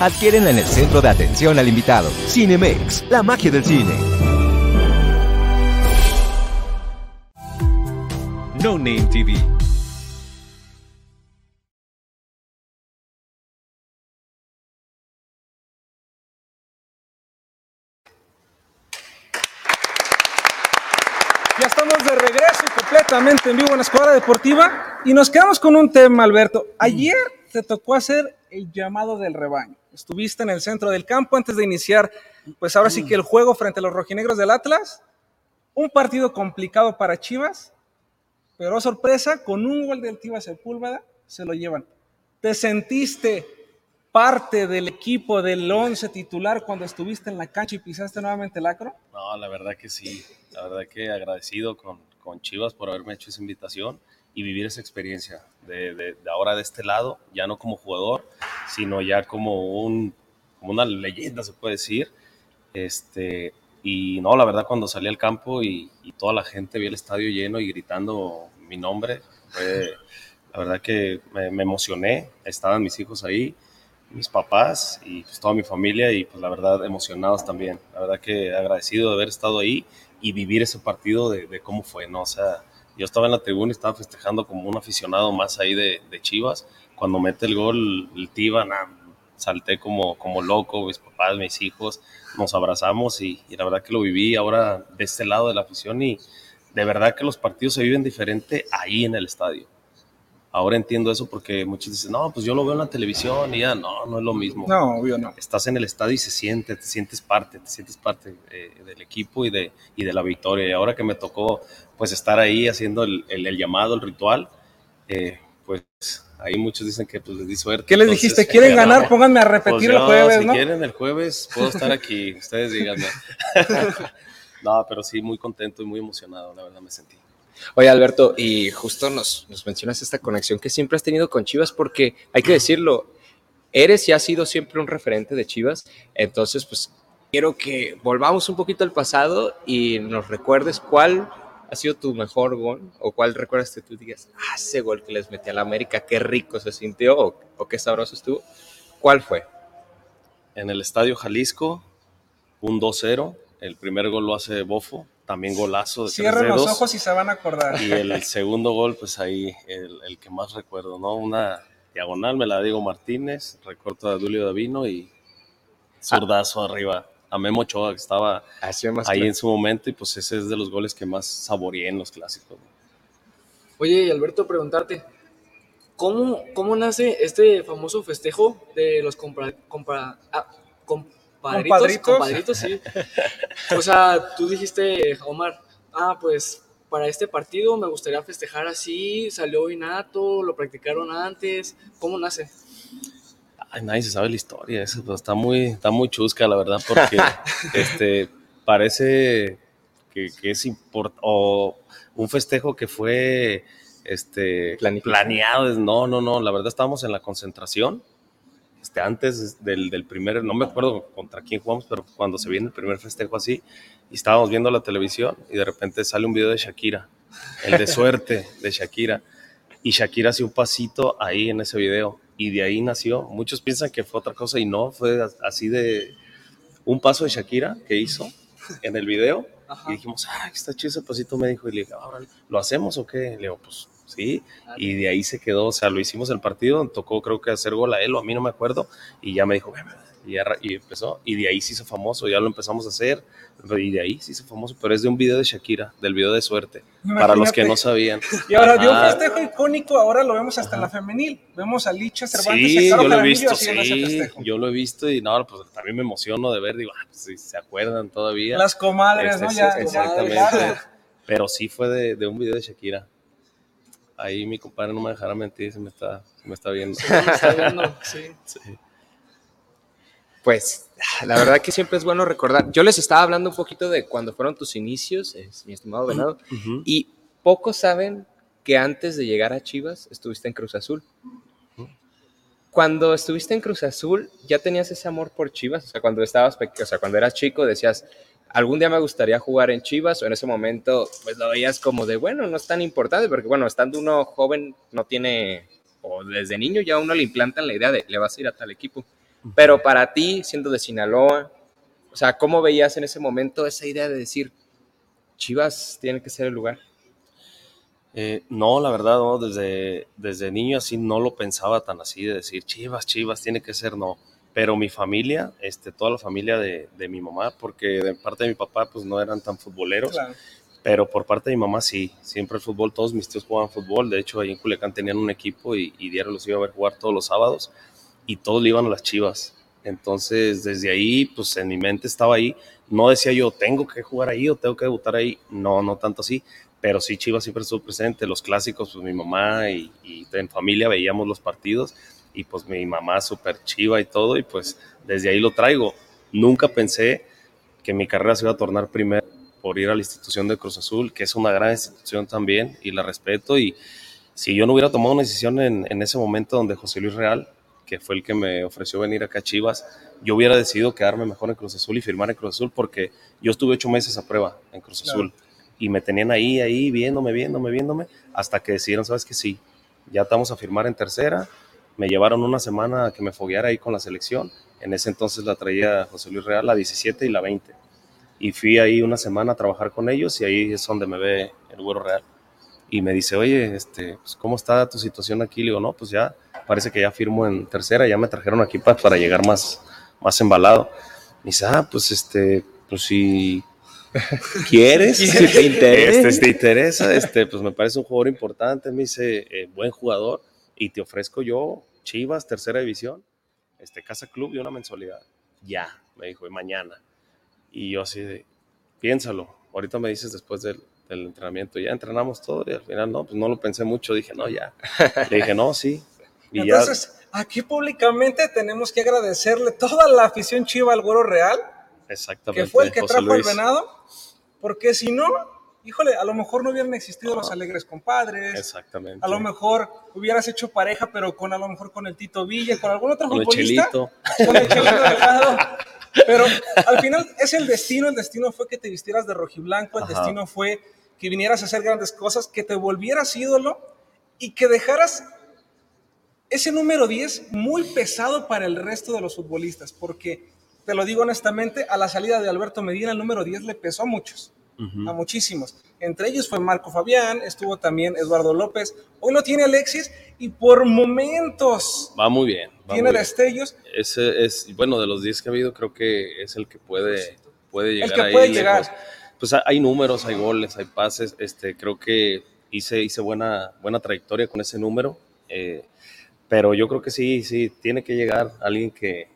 Adquiérenla en el centro de atención al invitado. Cinemex, la magia del cine. No Name TV. Ya estamos de regreso completamente en vivo en la Escuadra Deportiva y nos quedamos con un tema, Alberto. Ayer te tocó hacer el llamado del rebaño. Estuviste en el centro del campo antes de iniciar, pues ahora sí que el juego frente a los rojinegros del Atlas. Un partido complicado para Chivas, pero sorpresa, con un gol del Tiva Sepúlveda se lo llevan. ¿Te sentiste parte del equipo del 11 titular cuando estuviste en la cancha y pisaste nuevamente el acro? No, la verdad que sí. La verdad que agradecido con, con Chivas por haberme hecho esa invitación y vivir esa experiencia de, de, ahora de este lado, ya no como jugador, sino ya como, un, como una leyenda, se puede decir. Este, y no, la verdad, cuando salí al campo y, toda la gente vi el estadio lleno y gritando mi nombre, la verdad que me, me emocioné. Estaban mis hijos ahí mis papás y pues toda mi familia y pues la verdad emocionados también. La verdad que agradecido de haber estado ahí y vivir ese partido de, de cómo fue, ¿no? O sea, yo estaba en la tribuna y estaba festejando como un aficionado más ahí de, de Chivas. Cuando mete el gol el nah, salté como, como loco, mis papás, mis hijos, nos abrazamos y, y la verdad que lo viví ahora de este lado de la afición y de verdad que los partidos se viven diferente ahí en el estadio. Ahora entiendo eso porque muchos dicen, no, pues yo lo veo en la televisión y ya, no, no es lo mismo. No, obvio no. Estás en el estadio y se siente, te sientes parte, te sientes parte eh, del equipo y de, y de la victoria. Y ahora que me tocó pues estar ahí haciendo el, el, el llamado, el ritual, eh, pues ahí muchos dicen que pues les di suerte. ¿Qué les Entonces, dijiste? ¿Quieren eh, ganar? no, Pónganme a repetir pues el jueves, si ¿no? quieren el jueves, puedo estar aquí, ustedes díganme. <laughs> <laughs> no, pero sí, muy contento y muy emocionado, la verdad me sentí. Oye, Alberto, y justo nos, mencionas esta conexión que siempre has tenido con Chivas, porque hay que decirlo, eres y has sido siempre un referente de Chivas, entonces pues quiero que volvamos un poquito al pasado y nos recuerdes cuál ha sido tu mejor gol o cuál recuerdas que tú digas, ah, ese gol que les metí a la América, qué rico se sintió o, o qué sabroso estuvo. ¿Cuál fue? En el Estadio Jalisco, un 2-0, el primer gol lo hace Bofo, también golazo de Cierren los ojos y se van a acordar. Y el, <laughs> segundo gol, pues ahí, el, el, que más recuerdo, ¿no? Una diagonal, me la digo Martínez, recorto de Dulio Davino y zurdazo arriba. a Memo Ochoa, que estaba más ahí claro. en su momento, y pues ese es de los goles que más saboreé en los clásicos. Oye, y Alberto, preguntarte, ¿cómo, cómo nace este famoso festejo de los compra, compra- ah, compadritos? Compadritos. Compadritos, sí. O sea, tú dijiste, Omar, ah, pues para este partido me gustaría festejar así, salió innato, lo practicaron antes, ¿cómo nace? Ay, nadie se sabe la historia, eso pues, está muy, está muy chusca, la verdad, porque <laughs> este, parece que, que es import o un festejo que fue este, planeado. No, no, no, la verdad estábamos en la concentración, este, antes del, del primer, no me acuerdo contra quién jugamos, pero cuando se viene el primer festejo así, y estábamos viendo la televisión y de repente sale un video de Shakira, el de suerte de Shakira, y Shakira hace un pasito ahí en ese video, y de ahí nació. Muchos piensan que fue otra cosa y no, fue así de un paso de Shakira que hizo en el video, Ajá. y dijimos, ah, está chido ese pasito, me dijo, y le dije, "Ah, órale, ¿lo hacemos o qué? Le digo, pues sí, y de ahí se quedó, o sea, lo hicimos el partido, tocó creo que hacer gol a él o a mí no me acuerdo, y ya me dijo, y, ya y empezó, y de ahí se hizo famoso, ya lo empezamos a hacer, y de ahí se hizo famoso, pero es de un video de Shakira, del video de suerte, para los que no sabían. Y ahora dio un Ajá. festejo icónico, ahora lo vemos hasta en la femenil. Vemos a Licha Cervantes y Sí, a Caro yo lo he visto, sí, yo lo he visto y no, pues también me emociono de ver, digo, ah, pues, si se acuerdan todavía. Las comadres, Este, ¿no? sí, Ya, ya, exactamente. Pero sí fue de, de un video de Shakira. Ahí mi compadre no me dejará mentir, se me está, se me está viendo. Está viendo, <laughs> sí. Sí. Pues la verdad que siempre es bueno recordar. Yo les estaba hablando un poquito de cuando fueron tus inicios, eh, mi estimado Venado, y pocos saben que antes de llegar a Chivas estuviste en Cruz Azul. Cuando estuviste en Cruz Azul, ¿ya tenías ese amor por Chivas? O sea, cuando estabas pequeño, o sea, cuando eras chico, decías, algún día me gustaría jugar en Chivas, o en ese momento, pues lo veías como de, bueno, no es tan importante, porque bueno, estando uno joven, no tiene, o desde niño ya uno le implantan la idea de, le vas a ir a tal equipo. Pero para ti, siendo de Sinaloa, o sea, ¿cómo veías en ese momento esa idea de decir, Chivas tiene que ser el lugar? Eh, no, la verdad, no, desde, desde niño así no lo pensaba tan así, de decir, Chivas, Chivas, tiene que ser, no. Pero mi familia, este, toda la familia de, de mi mamá, porque de parte de mi papá, pues no eran tan futboleros, Claro. pero por parte de mi mamá sí, siempre el fútbol, todos mis tíos jugaban fútbol, de hecho ahí en Culiacán tenían un equipo y, y diario los iba a ver jugar todos los sábados y todos le iban a las Chivas. Entonces, desde ahí, pues en mi mente estaba ahí, no decía yo, tengo que jugar ahí o tengo que debutar ahí, no, no tanto así, pero sí Chivas siempre estuvo presente, los clásicos, pues mi mamá y, y en familia veíamos los partidos y pues mi mamá súper chiva y todo y pues desde ahí lo traigo. Nunca pensé que mi carrera se iba a tornar primero por ir a la institución de Cruz Azul, que es una gran institución también y la respeto y si yo no hubiera tomado una decisión en, en ese momento donde José Luis Real, que fue el que me ofreció venir acá a Chivas, yo hubiera decidido quedarme mejor en Cruz Azul y firmar en Cruz Azul porque yo estuve ocho meses a prueba en Cruz Claro. Azul y me tenían ahí, ahí, viéndome, viéndome, viéndome, hasta que decidieron, sabes que sí, ya estamos a firmar en tercera. Me llevaron una semana a que me fogueara ahí con la selección. En ese entonces la traía José Luis Real, la 17 y la 20. Y fui ahí una semana a trabajar con ellos y ahí es donde me ve el güero real. Y me dice, oye, este, pues, ¿cómo está tu situación aquí? Le digo, no, pues ya, parece que ya firmo en tercera, ya me trajeron aquí pa- para llegar más, más embalado. Me dice, ah, pues este, pues si <laughs> quieres, si te interesa, este, si te interesa, este, pues me parece un jugador importante, me dice, eh, buen jugador, y te ofrezco yo, Chivas, tercera división, este, casa club y una mensualidad. Ya, me dijo, y mañana. Y yo así de, piénsalo, ahorita me dices después del, del entrenamiento, ya entrenamos todo, y al final no, pues no lo pensé mucho, dije, no, ya. <laughs> Le dije, no, sí. Y ya, Entonces, aquí públicamente tenemos que agradecerle toda la afición chiva al Güero Real, exactamente. que fue el que José trajo Luis. venado, porque si no, híjole, a lo mejor no hubieran existido los alegres compadres, Exactamente. a lo mejor hubieras hecho pareja, pero con a lo mejor con el Tito Villa, con algún otro Con el futbolista, Chelito. con el Chelito Delgado. Pero al final es el destino, el destino fue que te vistieras de rojiblanco, el Ajá. destino fue que vinieras a hacer grandes cosas, que te volvieras ídolo y que dejaras ese número 10 muy pesado para el resto de los futbolistas, porque te lo digo honestamente, a la salida de Alberto Medina el número 10 le pesó a muchos. A muchísimos. Entre ellos fue Marco Fabián, estuvo también Eduardo López, hoy lo tiene Alexis y por momentos Va muy bien. va tiene muy bien. destellos. Ese es, bueno, de los 10 que ha habido, creo que es el que puede, puede llegar que ahí puede lejos. llegar. Pues ha- hay números, hay goles, hay pases. Este, creo que hice, hice buena, buena trayectoria con ese número. eh, pero yo creo que sí, sí, tiene que llegar alguien que.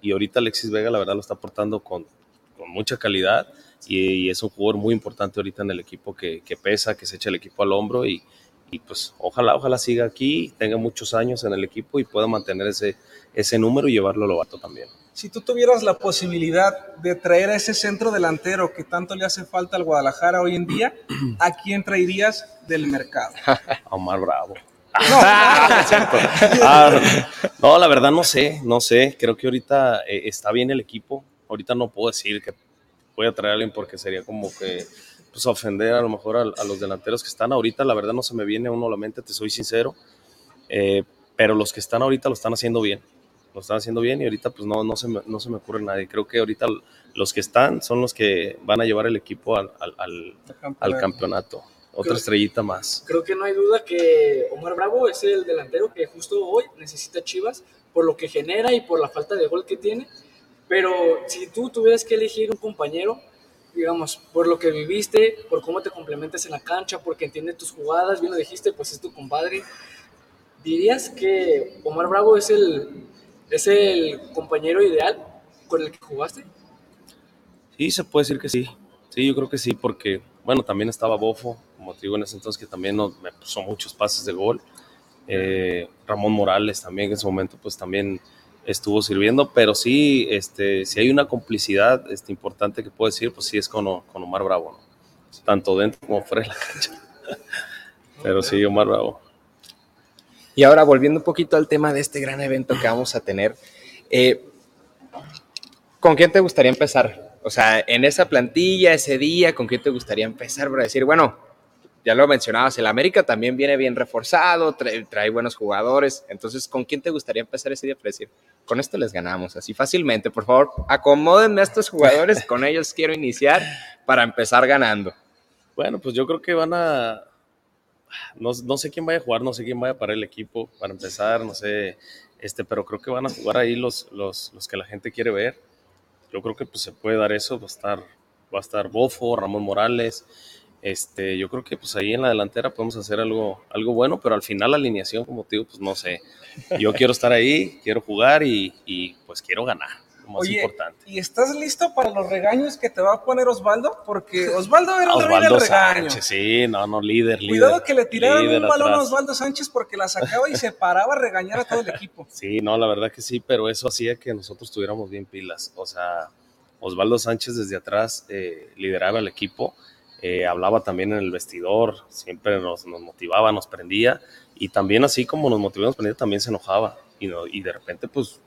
Y ahorita Alexis Vega, la verdad, lo está aportando con, con mucha calidad. Y, y es un jugador muy importante ahorita en el equipo que, que pesa, que se echa el equipo al hombro. Y, y pues ojalá, ojalá siga aquí, tenga muchos años en el equipo y pueda mantener ese, ese número y llevarlo a lo alto también. Si tú tuvieras la posibilidad de traer a ese centro delantero que tanto le hace falta al Guadalajara hoy en día, ¿a quién traerías del mercado? <laughs> A Omar Bravo. No, <laughs> cierto. Ah, no, la verdad no sé, no sé. Creo que ahorita eh, está bien el equipo. Ahorita no puedo decir que voy a traer a alguien porque sería como que pues, ofender a lo mejor a, a los delanteros que están ahorita. La verdad no se me viene uno a la mente, te soy sincero. Eh, pero los que están ahorita lo están haciendo bien. Lo están haciendo bien y ahorita pues no, no, se, me, no se me ocurre nadie. Creo que ahorita los que están son los que van a llevar el equipo al, al, al, al campeonato. Otra Creo- estrellita más. Creo que no hay duda que Omar Bravo es el delantero que justo hoy necesita Chivas por lo que genera y por la falta de gol que tiene. Pero si tú tuvieras que elegir un compañero, digamos, por lo que viviste, por cómo te complementas en la cancha, porque entiende tus jugadas, bien lo dijiste, pues es tu compadre, ¿dirías que Omar Bravo es el, es el compañero ideal con el que jugaste? Sí, se puede decir que sí. Sí, yo creo que sí, porque, bueno, también estaba Bofo, como te digo en ese entonces, que también nos- me muchos pases de gol. Eh, Ramón Morales también, en ese momento, pues también estuvo sirviendo, pero sí, este, si hay una complicidad este, importante que puedo decir, pues sí es con, con Omar Bravo, ¿no? Tanto dentro como fuera de la cancha. <laughs> Pero sí, Omar Bravo. Y ahora volviendo un poquito al tema de este gran evento que vamos a tener, eh, ¿con quién te gustaría empezar? O sea, en esa plantilla, ese día, ¿con quién te gustaría empezar para decir, bueno, ya lo mencionabas, el América también viene bien reforzado, trae, trae buenos jugadores, entonces, ¿con quién te gustaría empezar ese día para decir, con esto les ganamos, así fácilmente, por favor, acomódenme a estos jugadores, <laughs> con ellos quiero iniciar para empezar ganando? Bueno, pues yo creo que van a. No, no sé quién vaya a jugar, no sé quién vaya a parar el equipo para empezar, no sé. Este, pero creo que van a jugar ahí los, los, los que la gente quiere ver. Yo creo que pues, se puede dar eso. Va a estar, va a estar Bofo, Ramón Morales. Este, yo creo que pues ahí en la delantera podemos hacer algo, algo bueno, pero al final la alineación, como te digo, pues no sé. Yo quiero estar ahí, quiero jugar y, y pues quiero ganar, lo más Oye, importante. ¿y estás listo para los regaños que te va a poner Osvaldo? Porque Osvaldo era el rey Osvaldo del regaño. Sánchez, sí, no, no, líder, líder. Cuidado que le tiraron un balón a. Osvaldo Sánchez porque la sacaba y se paraba a regañar a todo el equipo. <laughs> Sí, no, la verdad que sí, pero eso hacía que nosotros tuviéramos bien pilas. O sea, Osvaldo Sánchez desde atrás eh, lideraba el equipo, eh, hablaba también en el vestidor, siempre nos, nos motivaba, nos prendía, y también así como nos motivaba, nos prendía, también se enojaba. Y, no, y de repente, pues,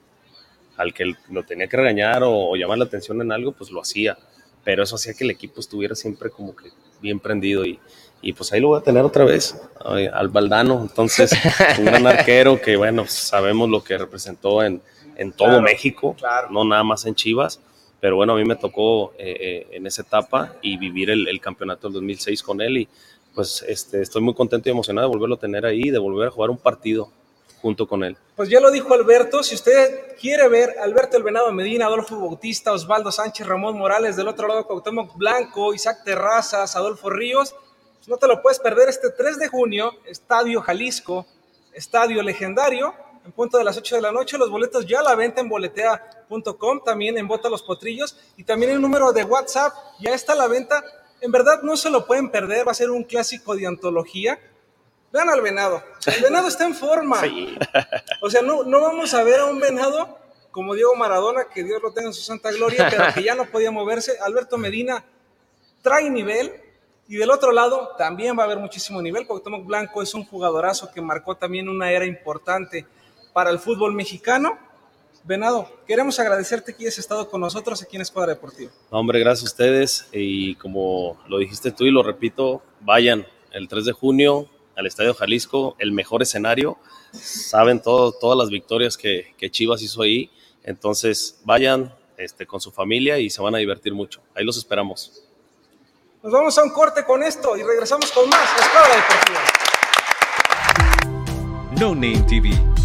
al que lo tenía que regañar o, o llamar la atención en algo, pues lo hacía. Pero eso hacía que el equipo estuviera siempre como que bien prendido y, y pues ahí lo voy a tener otra vez, ay, al Baldano. Entonces, <laughs> un gran arquero que, bueno, sabemos lo que representó en, en todo Claro, México, claro. no nada más en Chivas. Pero bueno, a mí me tocó eh, eh, en esa etapa y vivir el, campeonato del 2006 con él. Y pues este, estoy muy contento y emocionado de volverlo a tener ahí, de volver a jugar un partido junto con él. Pues ya lo dijo Alberto, si usted quiere ver Alberto El Venado Medina, Adolfo Bautista, Osvaldo Sánchez, Ramón Morales, del otro lado Cuauhtémoc Blanco, Isaac Terrazas, Adolfo Ríos, pues no te lo puedes perder este 3 de junio, Estadio Jalisco, Estadio Legendario, en punto de las 8 de la noche, los boletos ya la venta en boletea.com, también en Bota los Potrillos y también el número de WhatsApp ya está a la venta. En verdad no se lo pueden perder, va a ser un clásico de antología. Vean al venado. El venado está en forma. O sea, no, no vamos a ver a un venado como Diego Maradona, que Dios lo tenga en su santa gloria, pero que ya no podía moverse. Alberto Medina trae nivel. Y del otro lado también va a haber muchísimo nivel. Cuauhtémoc Blanco es un jugadorazo que marcó también una era importante para el fútbol mexicano. Venado, queremos agradecerte que hayas estado con nosotros aquí en Escuadra Deportiva. No, hombre, gracias a ustedes. Y como lo dijiste tú y lo repito, vayan el 3 de junio al Estadio Jalisco, el mejor escenario. Saben todo, todas las victorias que, que Chivas hizo ahí. Entonces, vayan este, con su familia y se van a divertir mucho. Ahí los esperamos. Nos vamos a un corte con esto y regresamos con más Escuadra Deportiva. No Name TV.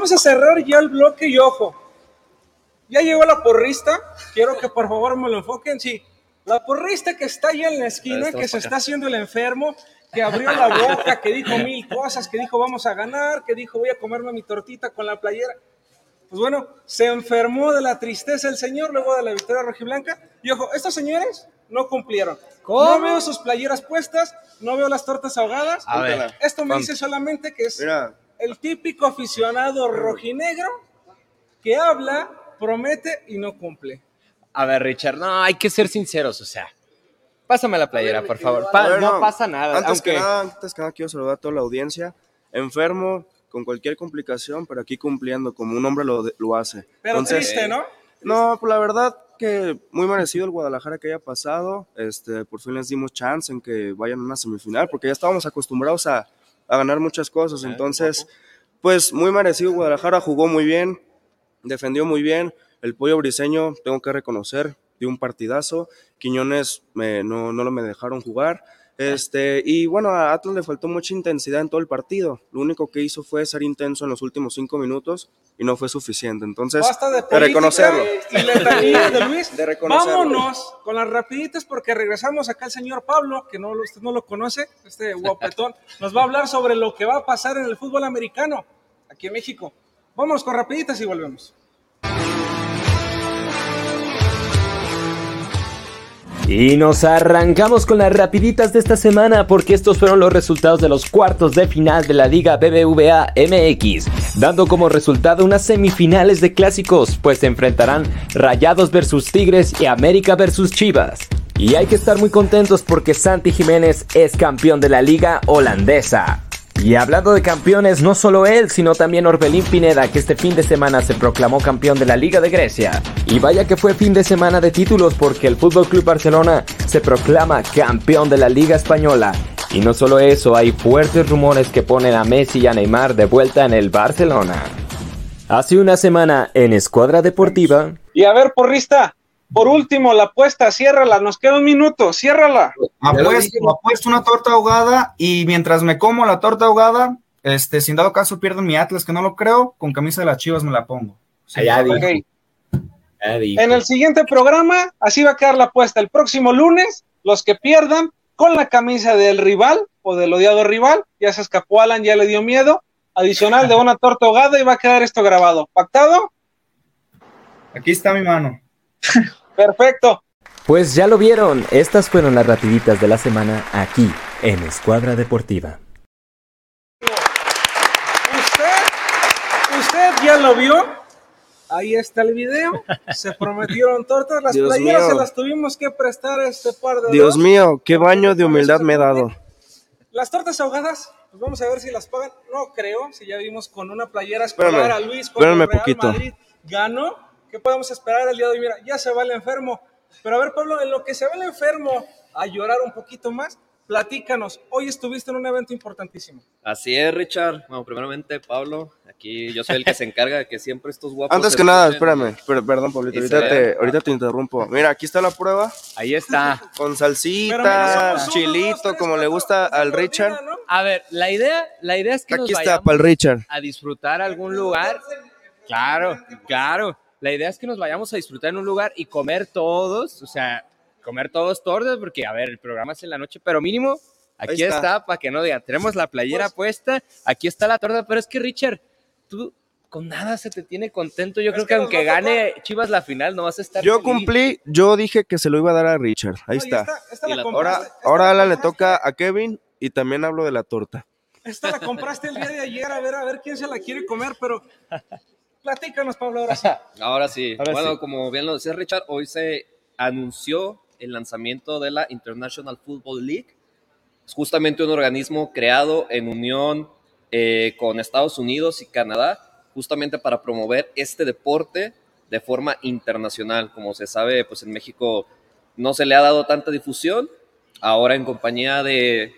Vamos a cerrar ya el bloque y ojo. Ya llegó la porrista. Quiero que por favor me lo enfoquen. Sí, la porrista que está allá en la esquina, que se está haciendo el enfermo, que abrió la boca, que dijo <laughs> mil cosas, que dijo vamos a ganar, que dijo voy a comerme mi tortita con la playera. Pues bueno, se enfermó de la tristeza el señor luego de la victoria rojiblanca. Y ojo, estos señores no cumplieron. No veo sus playeras puestas, no veo las tortas ahogadas. A ver, Esto me dice solamente que es Mira. El típico aficionado rojinegro que habla, promete y no cumple. A ver, Richard, no, hay que ser sinceros, o sea. Pásame la playera, por favor. Pa- no pasa nada. Antes, aunque... que nada, antes que nada, quiero saludar a toda la audiencia. Enfermo, con cualquier complicación, pero aquí cumpliendo, como un hombre lo, hace. Pero Entonces, triste, ¿no? No, pues la verdad que muy merecido el Guadalajara que haya pasado. Este, por fin les dimos chance en que vayan a una semifinal, porque ya estábamos acostumbrados a, a ganar muchas cosas. Entonces, pues muy merecido Guadalajara, jugó muy bien, defendió muy bien. El pollo briseño, tengo que reconocer, dio un partidazo. Quiñones me, no, no lo me dejaron jugar. Este, y bueno, a Atlas le faltó mucha intensidad en todo el partido. Lo único que hizo fue ser intenso en los últimos cinco minutos y no fue suficiente. Entonces, Basta de, de reconocerlo. Y de Luis. <laughs> De reconocerlo. Vámonos con las rapiditas porque regresamos acá el señor Pablo, que no, usted no lo conoce, este guapetón, nos va a hablar sobre lo que va a pasar en el fútbol americano aquí en México. Vámonos con rapiditas y volvemos. Y nos arrancamos con las rapiditas de esta semana porque estos fueron los resultados de los cuartos de final de la Liga BBVA MX, dando como resultado unas semifinales de clásicos, pues se enfrentarán Rayados versus Tigres y América versus Chivas. Y hay que estar muy contentos porque Santi Jiménez es campeón de la liga holandesa. Y hablando de campeones, no solo él, sino también Orbelín Pineda, que este fin de semana se proclamó campeón de la Liga de Grecia. Y vaya que fue fin de semana de títulos porque el Fútbol Club Barcelona se proclama campeón de la Liga Española. Y no solo eso, hay fuertes rumores que ponen a Messi y a Neymar de vuelta en el Barcelona. Hace una semana en Escuadra Deportiva, Y a ver, porrista, por último, la apuesta, ciérrala, nos queda un minuto, ciérrala. Apuesto, apuesto una torta ahogada y mientras me como la torta ahogada, este, sin dado caso pierdo mi Atlas, que no lo creo, con camisa de las chivas me la pongo. Sí. Allá dijo. Ok. ya dijo. En el siguiente programa, así va a quedar la apuesta. El próximo lunes, los que pierdan con la camisa del rival o del odiado rival, ya se escapó Alan, ya le dio miedo, adicional de una torta ahogada y va a quedar esto grabado. ¿Pactado? Aquí está mi mano. <laughs> Perfecto. Pues ya lo vieron, estas fueron las rapiditas de la semana aquí en Escuadra Deportiva. ¿Usted, usted ya lo vio? Ahí está el video. Se prometieron tortas. Las Dios playeras mío. se las tuvimos que prestar a este par de Dios dos. mío, qué baño de humildad me he dado. Las tortas ahogadas, pues vamos a ver si las pagan. No creo, si ya vimos con una playera escolar Espérame, a Luis con el espérame Real poquito. Madrid ganó. ¿Qué podemos esperar el día de hoy? Mira, ya se va el enfermo. Pero a ver, Pablo, en lo que se va el enfermo a llorar un poquito más, platícanos. Hoy estuviste en un evento importantísimo. Así es, Richard. Bueno, primeramente, Pablo, aquí yo soy el que se encarga de que siempre estos guapos. Antes que nada, espérame, per- perdón, Pablito, ahorita te, ahorita te interrumpo. Mira, aquí está la prueba. Ahí está. Con salsita, mira, somos uno, chilito, como le gusta al Richard. A ver, la idea, la idea es que Aquí nos está, vayamos para el Richard. a disfrutar algún lugar. Claro, claro. La idea es que nos vayamos a disfrutar en un lugar y comer todos, o sea, comer todos tortas, porque, a ver, el programa es en la noche, pero mínimo, aquí está. está. para que no digan, tenemos la playera puesta, aquí está la torta, pero es que, Richard, tú con nada se te tiene contento. Yo creo que, aunque gane Chivas la final, no vas a estar Yo feliz. cumplí, yo dije que se lo iba a dar a Richard. Ahí está. esta- la Ahora, esta ahora la le toca a Kevin y también hablo de la torta. Esta la compraste el día de ayer, a ver, a ver quién se la quiere comer, pero platícanos, Pablo, ahora sí. <laughs> Ahora sí. Ahora bueno, sí. como bien lo decía Richard, hoy se anunció el lanzamiento de la International Football League. Es justamente un organismo creado en unión eh, con Estados Unidos y Canadá, justamente para promover este deporte de forma internacional. Como se sabe, pues en México no se le ha dado tanta difusión. Ahora en compañía de,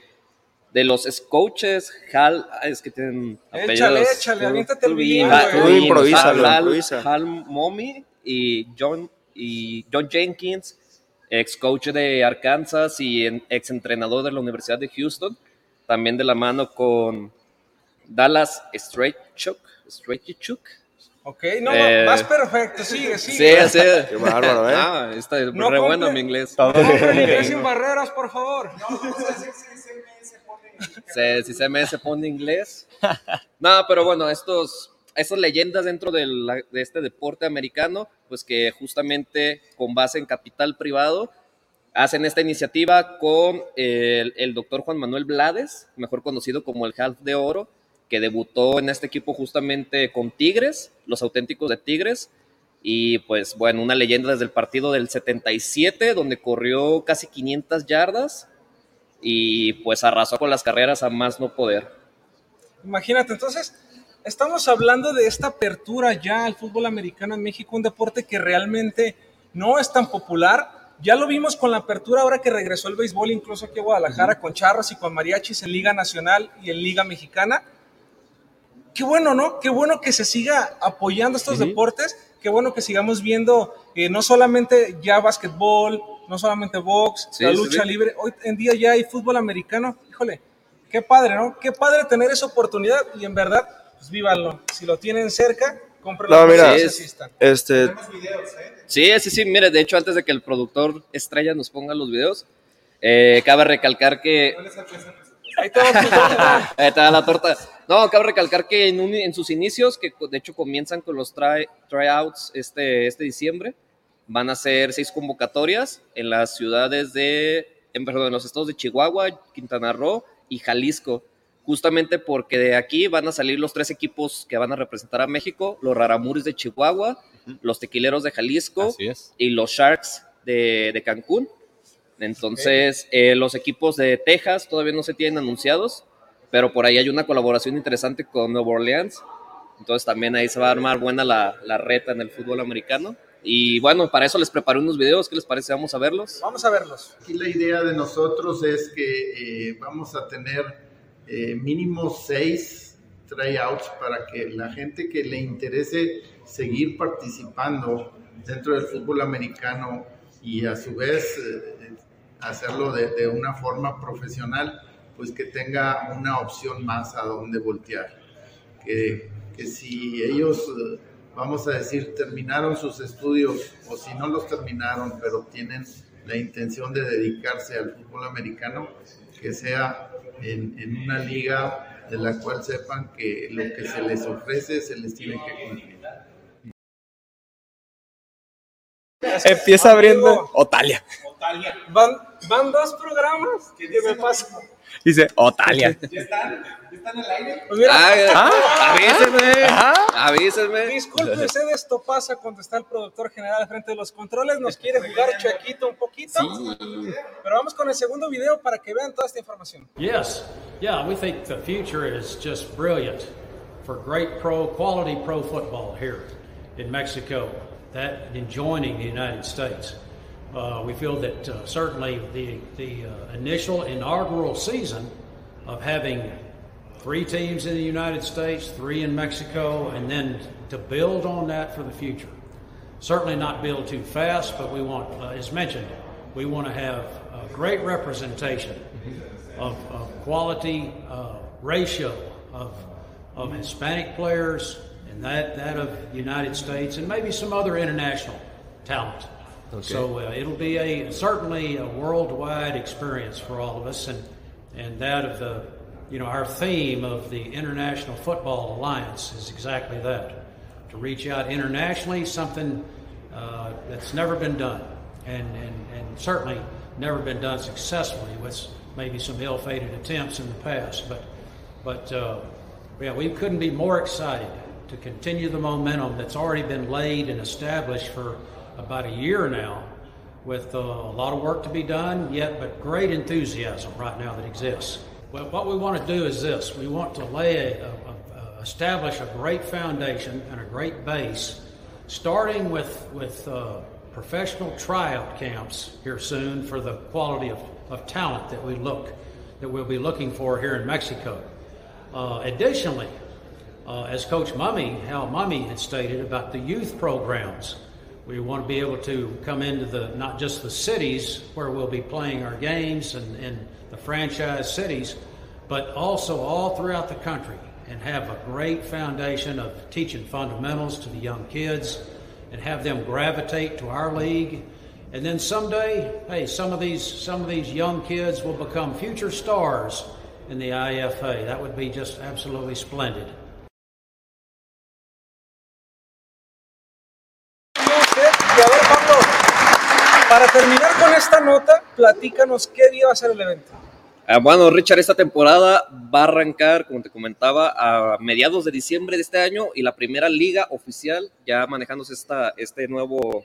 de los coaches, Hal, ay, es que tienen Échale, apellidos. échale, aviéntate el. Hal- improvísalo, Hal- improvisa. Hal Momi y John, y John Jenkins, ex coach de Arkansas y en- ex entrenador de la Universidad de Houston, también de la mano con Dallas Straighchuk, Straighchuk. Ok, no, Eh, vas perfecto, sigue, Sí, sigue. así es. Qué bárbaro, ¿eh? <laughs> Ah, está No re bueno mi inglés. No, hombre, sin barreras, por favor. Si se me se pone inglés. No, pero bueno, estos, estas leyendas dentro de este deporte americano, pues que justamente con base en capital privado, hacen esta iniciativa con el, el doctor Juan Manuel Blades, mejor conocido como el Half de Oro, que debutó en este equipo justamente con Tigres, los auténticos de Tigres, y pues bueno, una leyenda desde el partido del 77, donde corrió casi 500 yardas y pues arrasó con las carreras a más no poder. Imagínate, entonces, estamos hablando de esta apertura ya al fútbol americano en México, un deporte que realmente no es tan popular. Ya lo vimos con la apertura ahora que regresó el béisbol, incluso aquí a Guadalajara, con charros y con mariachis en Liga Nacional y en Liga Mexicana. Qué bueno, ¿no? Qué bueno que se siga apoyando estos deportes. Qué bueno que sigamos viendo eh, no solamente ya básquetbol, no solamente box, Sí, la lucha sí. libre. Hoy en día ya hay fútbol americano. Híjole, qué padre, ¿no? Qué padre tener esa oportunidad y en verdad, pues vívanlo. Si lo tienen cerca, cómprenlo. No, mira, para que Sí, asistan. este, Sí, sí, sí, mire, de hecho antes de que el productor estrella nos ponga los videos, eh, cabe recalcar que... Ahí te vas, <laughs> Ahí te da la torta. No, cabe recalcar que en, un- en sus inicios, que de hecho comienzan con los try, tryouts este, este diciembre, van a ser seis convocatorias en las ciudades de, en, perdón, en los estados de Chihuahua, Quintana Roo y Jalisco. Justamente porque de aquí van a salir los tres equipos que van a representar a México, los Raramuris de Chihuahua, los Tequileros de Jalisco y los Sharks de, de Cancún. Entonces, eh, los equipos de Texas todavía no se tienen anunciados, pero por ahí hay una colaboración interesante con Nueva Orleans. Entonces también ahí se va a armar buena la, la reta en el fútbol americano. Y bueno, para eso les preparé unos videos. ¿Qué les parece? Vamos a verlos. Vamos a verlos. Aquí la idea de nosotros es que eh, vamos a tener eh, mínimo seis tryouts para que la gente que le interese seguir participando dentro del fútbol americano y a su vez eh, hacerlo de, de una forma profesional, pues que tenga una opción más a donde voltear. Que, que si ellos, eh, vamos a decir, terminaron sus estudios o si no los terminaron, pero tienen la intención de dedicarse al fútbol americano, que sea en, en una liga de la cual sepan que lo que se les ofrece se les tiene que cumplir. Empieza abriendo Otalia. Van, van dos programas. ¿Qué me pasa? Dice Otalia. ¿Están? ¿Están al aire? Pues mira, Ah, avísenme, Ajá. avísenme. Disculpe <laughs> usted, esto pasa cuando está el productor general al frente de los controles, nos quiere jugar chuequito un poquito. Pero vamos con el segundo video para que vean toda esta información. Yes, yeah, we think the future is just brilliant for great pro quality pro football here in Mexico, that and joining the United States. Uh, we feel that uh, certainly the the uh, initial inaugural season of having three teams in the United States, three in Mexico, and then to build on that for the future. Certainly not build too fast, but we want, uh, as mentioned, we want to have a great representation of, of quality uh, ratio of, of Hispanic players and that, that of United States and maybe some other international talent. Okay. So uh, it'll be a certainly a worldwide experience for all of us, and and that of the you know our theme of the International Football Alliance is exactly that to reach out internationally, something uh, that's never been done, and, and and certainly never been done successfully with maybe some ill-fated attempts in the past, but but uh, yeah, we couldn't be more excited to continue the momentum that's already been laid and established for about a year now, with uh, a lot of work to be done yet, but great enthusiasm right now that exists. Well, what we want to do is this: we want to lay a, a, a establish a great foundation and a great base, starting with with uh, professional tryout camps here soon for the quality of, of talent that we look that we'll be looking for here in Mexico. Uh, additionally, uh, as Coach Mummy, Hal Mummy had stated about the youth programs, we want to be able to come into the not just the cities where we'll be playing our games and, and the franchise cities, but also all throughout the country and have a great foundation of teaching fundamentals to the young kids and have them gravitate to our league. And then someday, hey, some of these some of these young kids will become future stars in the IFA. That would be just absolutely splendid. Para terminar con esta nota, platícanos qué día va a ser el evento. Ah, bueno, Richard, esta temporada va a arrancar, como te comentaba, a mediados de diciembre de este año y la primera liga oficial, ya manejándose esta este nuevo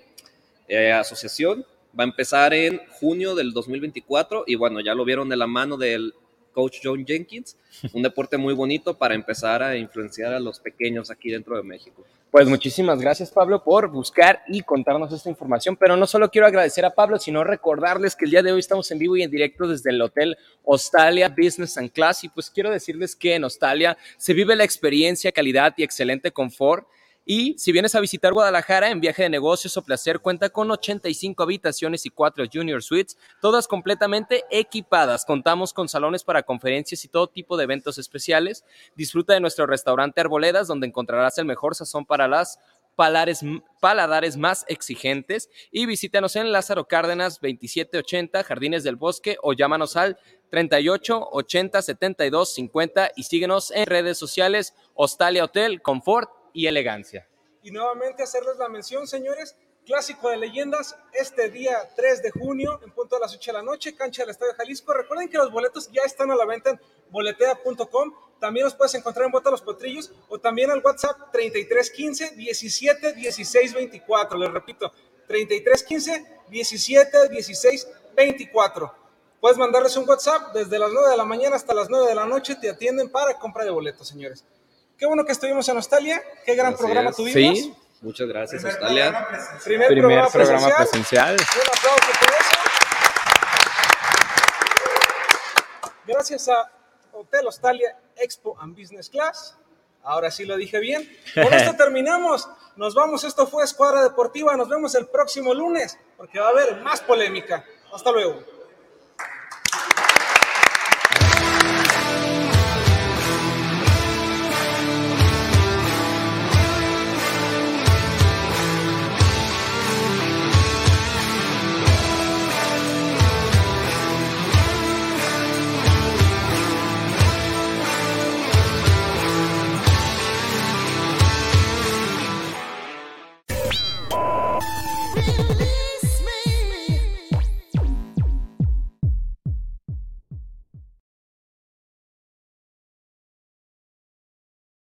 eh, asociación, va a empezar en junio del 2024 y bueno, ya lo vieron de la mano del coach John Jenkins, <laughs> un deporte muy bonito para empezar a influenciar a los pequeños aquí dentro de México. Pues muchísimas gracias Pablo por buscar y contarnos esta información, pero no solo quiero agradecer a Pablo, sino recordarles que el día de hoy estamos en vivo y en directo desde el Hotel Hostalia Business and Class y pues quiero decirles que en Hostalia se vive la experiencia, calidad y excelente confort. Y si vienes a visitar Guadalajara en viaje de negocios o placer, cuenta con 85 habitaciones y 4 junior suites, todas completamente equipadas. Contamos con salones para conferencias y todo tipo de eventos especiales. Disfruta de nuestro restaurante Arboledas, donde encontrarás el mejor sazón para las palares, paladares más exigentes. Y visítanos en Lázaro Cárdenas 2780, Jardines del Bosque, o llámanos al 38 80 72 50 y síguenos en redes sociales Hostalia Hotel, Confort y elegancia. Y nuevamente hacerles la mención, señores, clásico de leyendas, este día 3 de junio, en punto de las 8 de la noche, cancha del Estadio Jalisco. Recuerden que los boletos ya están a la venta en boletea.com. También los puedes encontrar en Bota los Potrillos o también al WhatsApp 3315 17 16 24. Les repito, 3315 17 16 24. Puedes mandarles un WhatsApp desde las 9 de la mañana hasta las 9 de la noche. Te atienden para compra de boletos, señores. Qué bueno que estuvimos en Australia. Qué gran programa tuvimos. Sí, muchas gracias, Australia. Primer, Primer programa, programa presencial. presencial. Un aplauso por eso. Gracias a Hotel Australia Expo and Business Class. Ahora sí lo dije bien. Con esto <laughs> terminamos. Nos vamos. Esto fue Escuadra Deportiva. Nos vemos el próximo lunes porque va a haber más polémica. Hasta luego.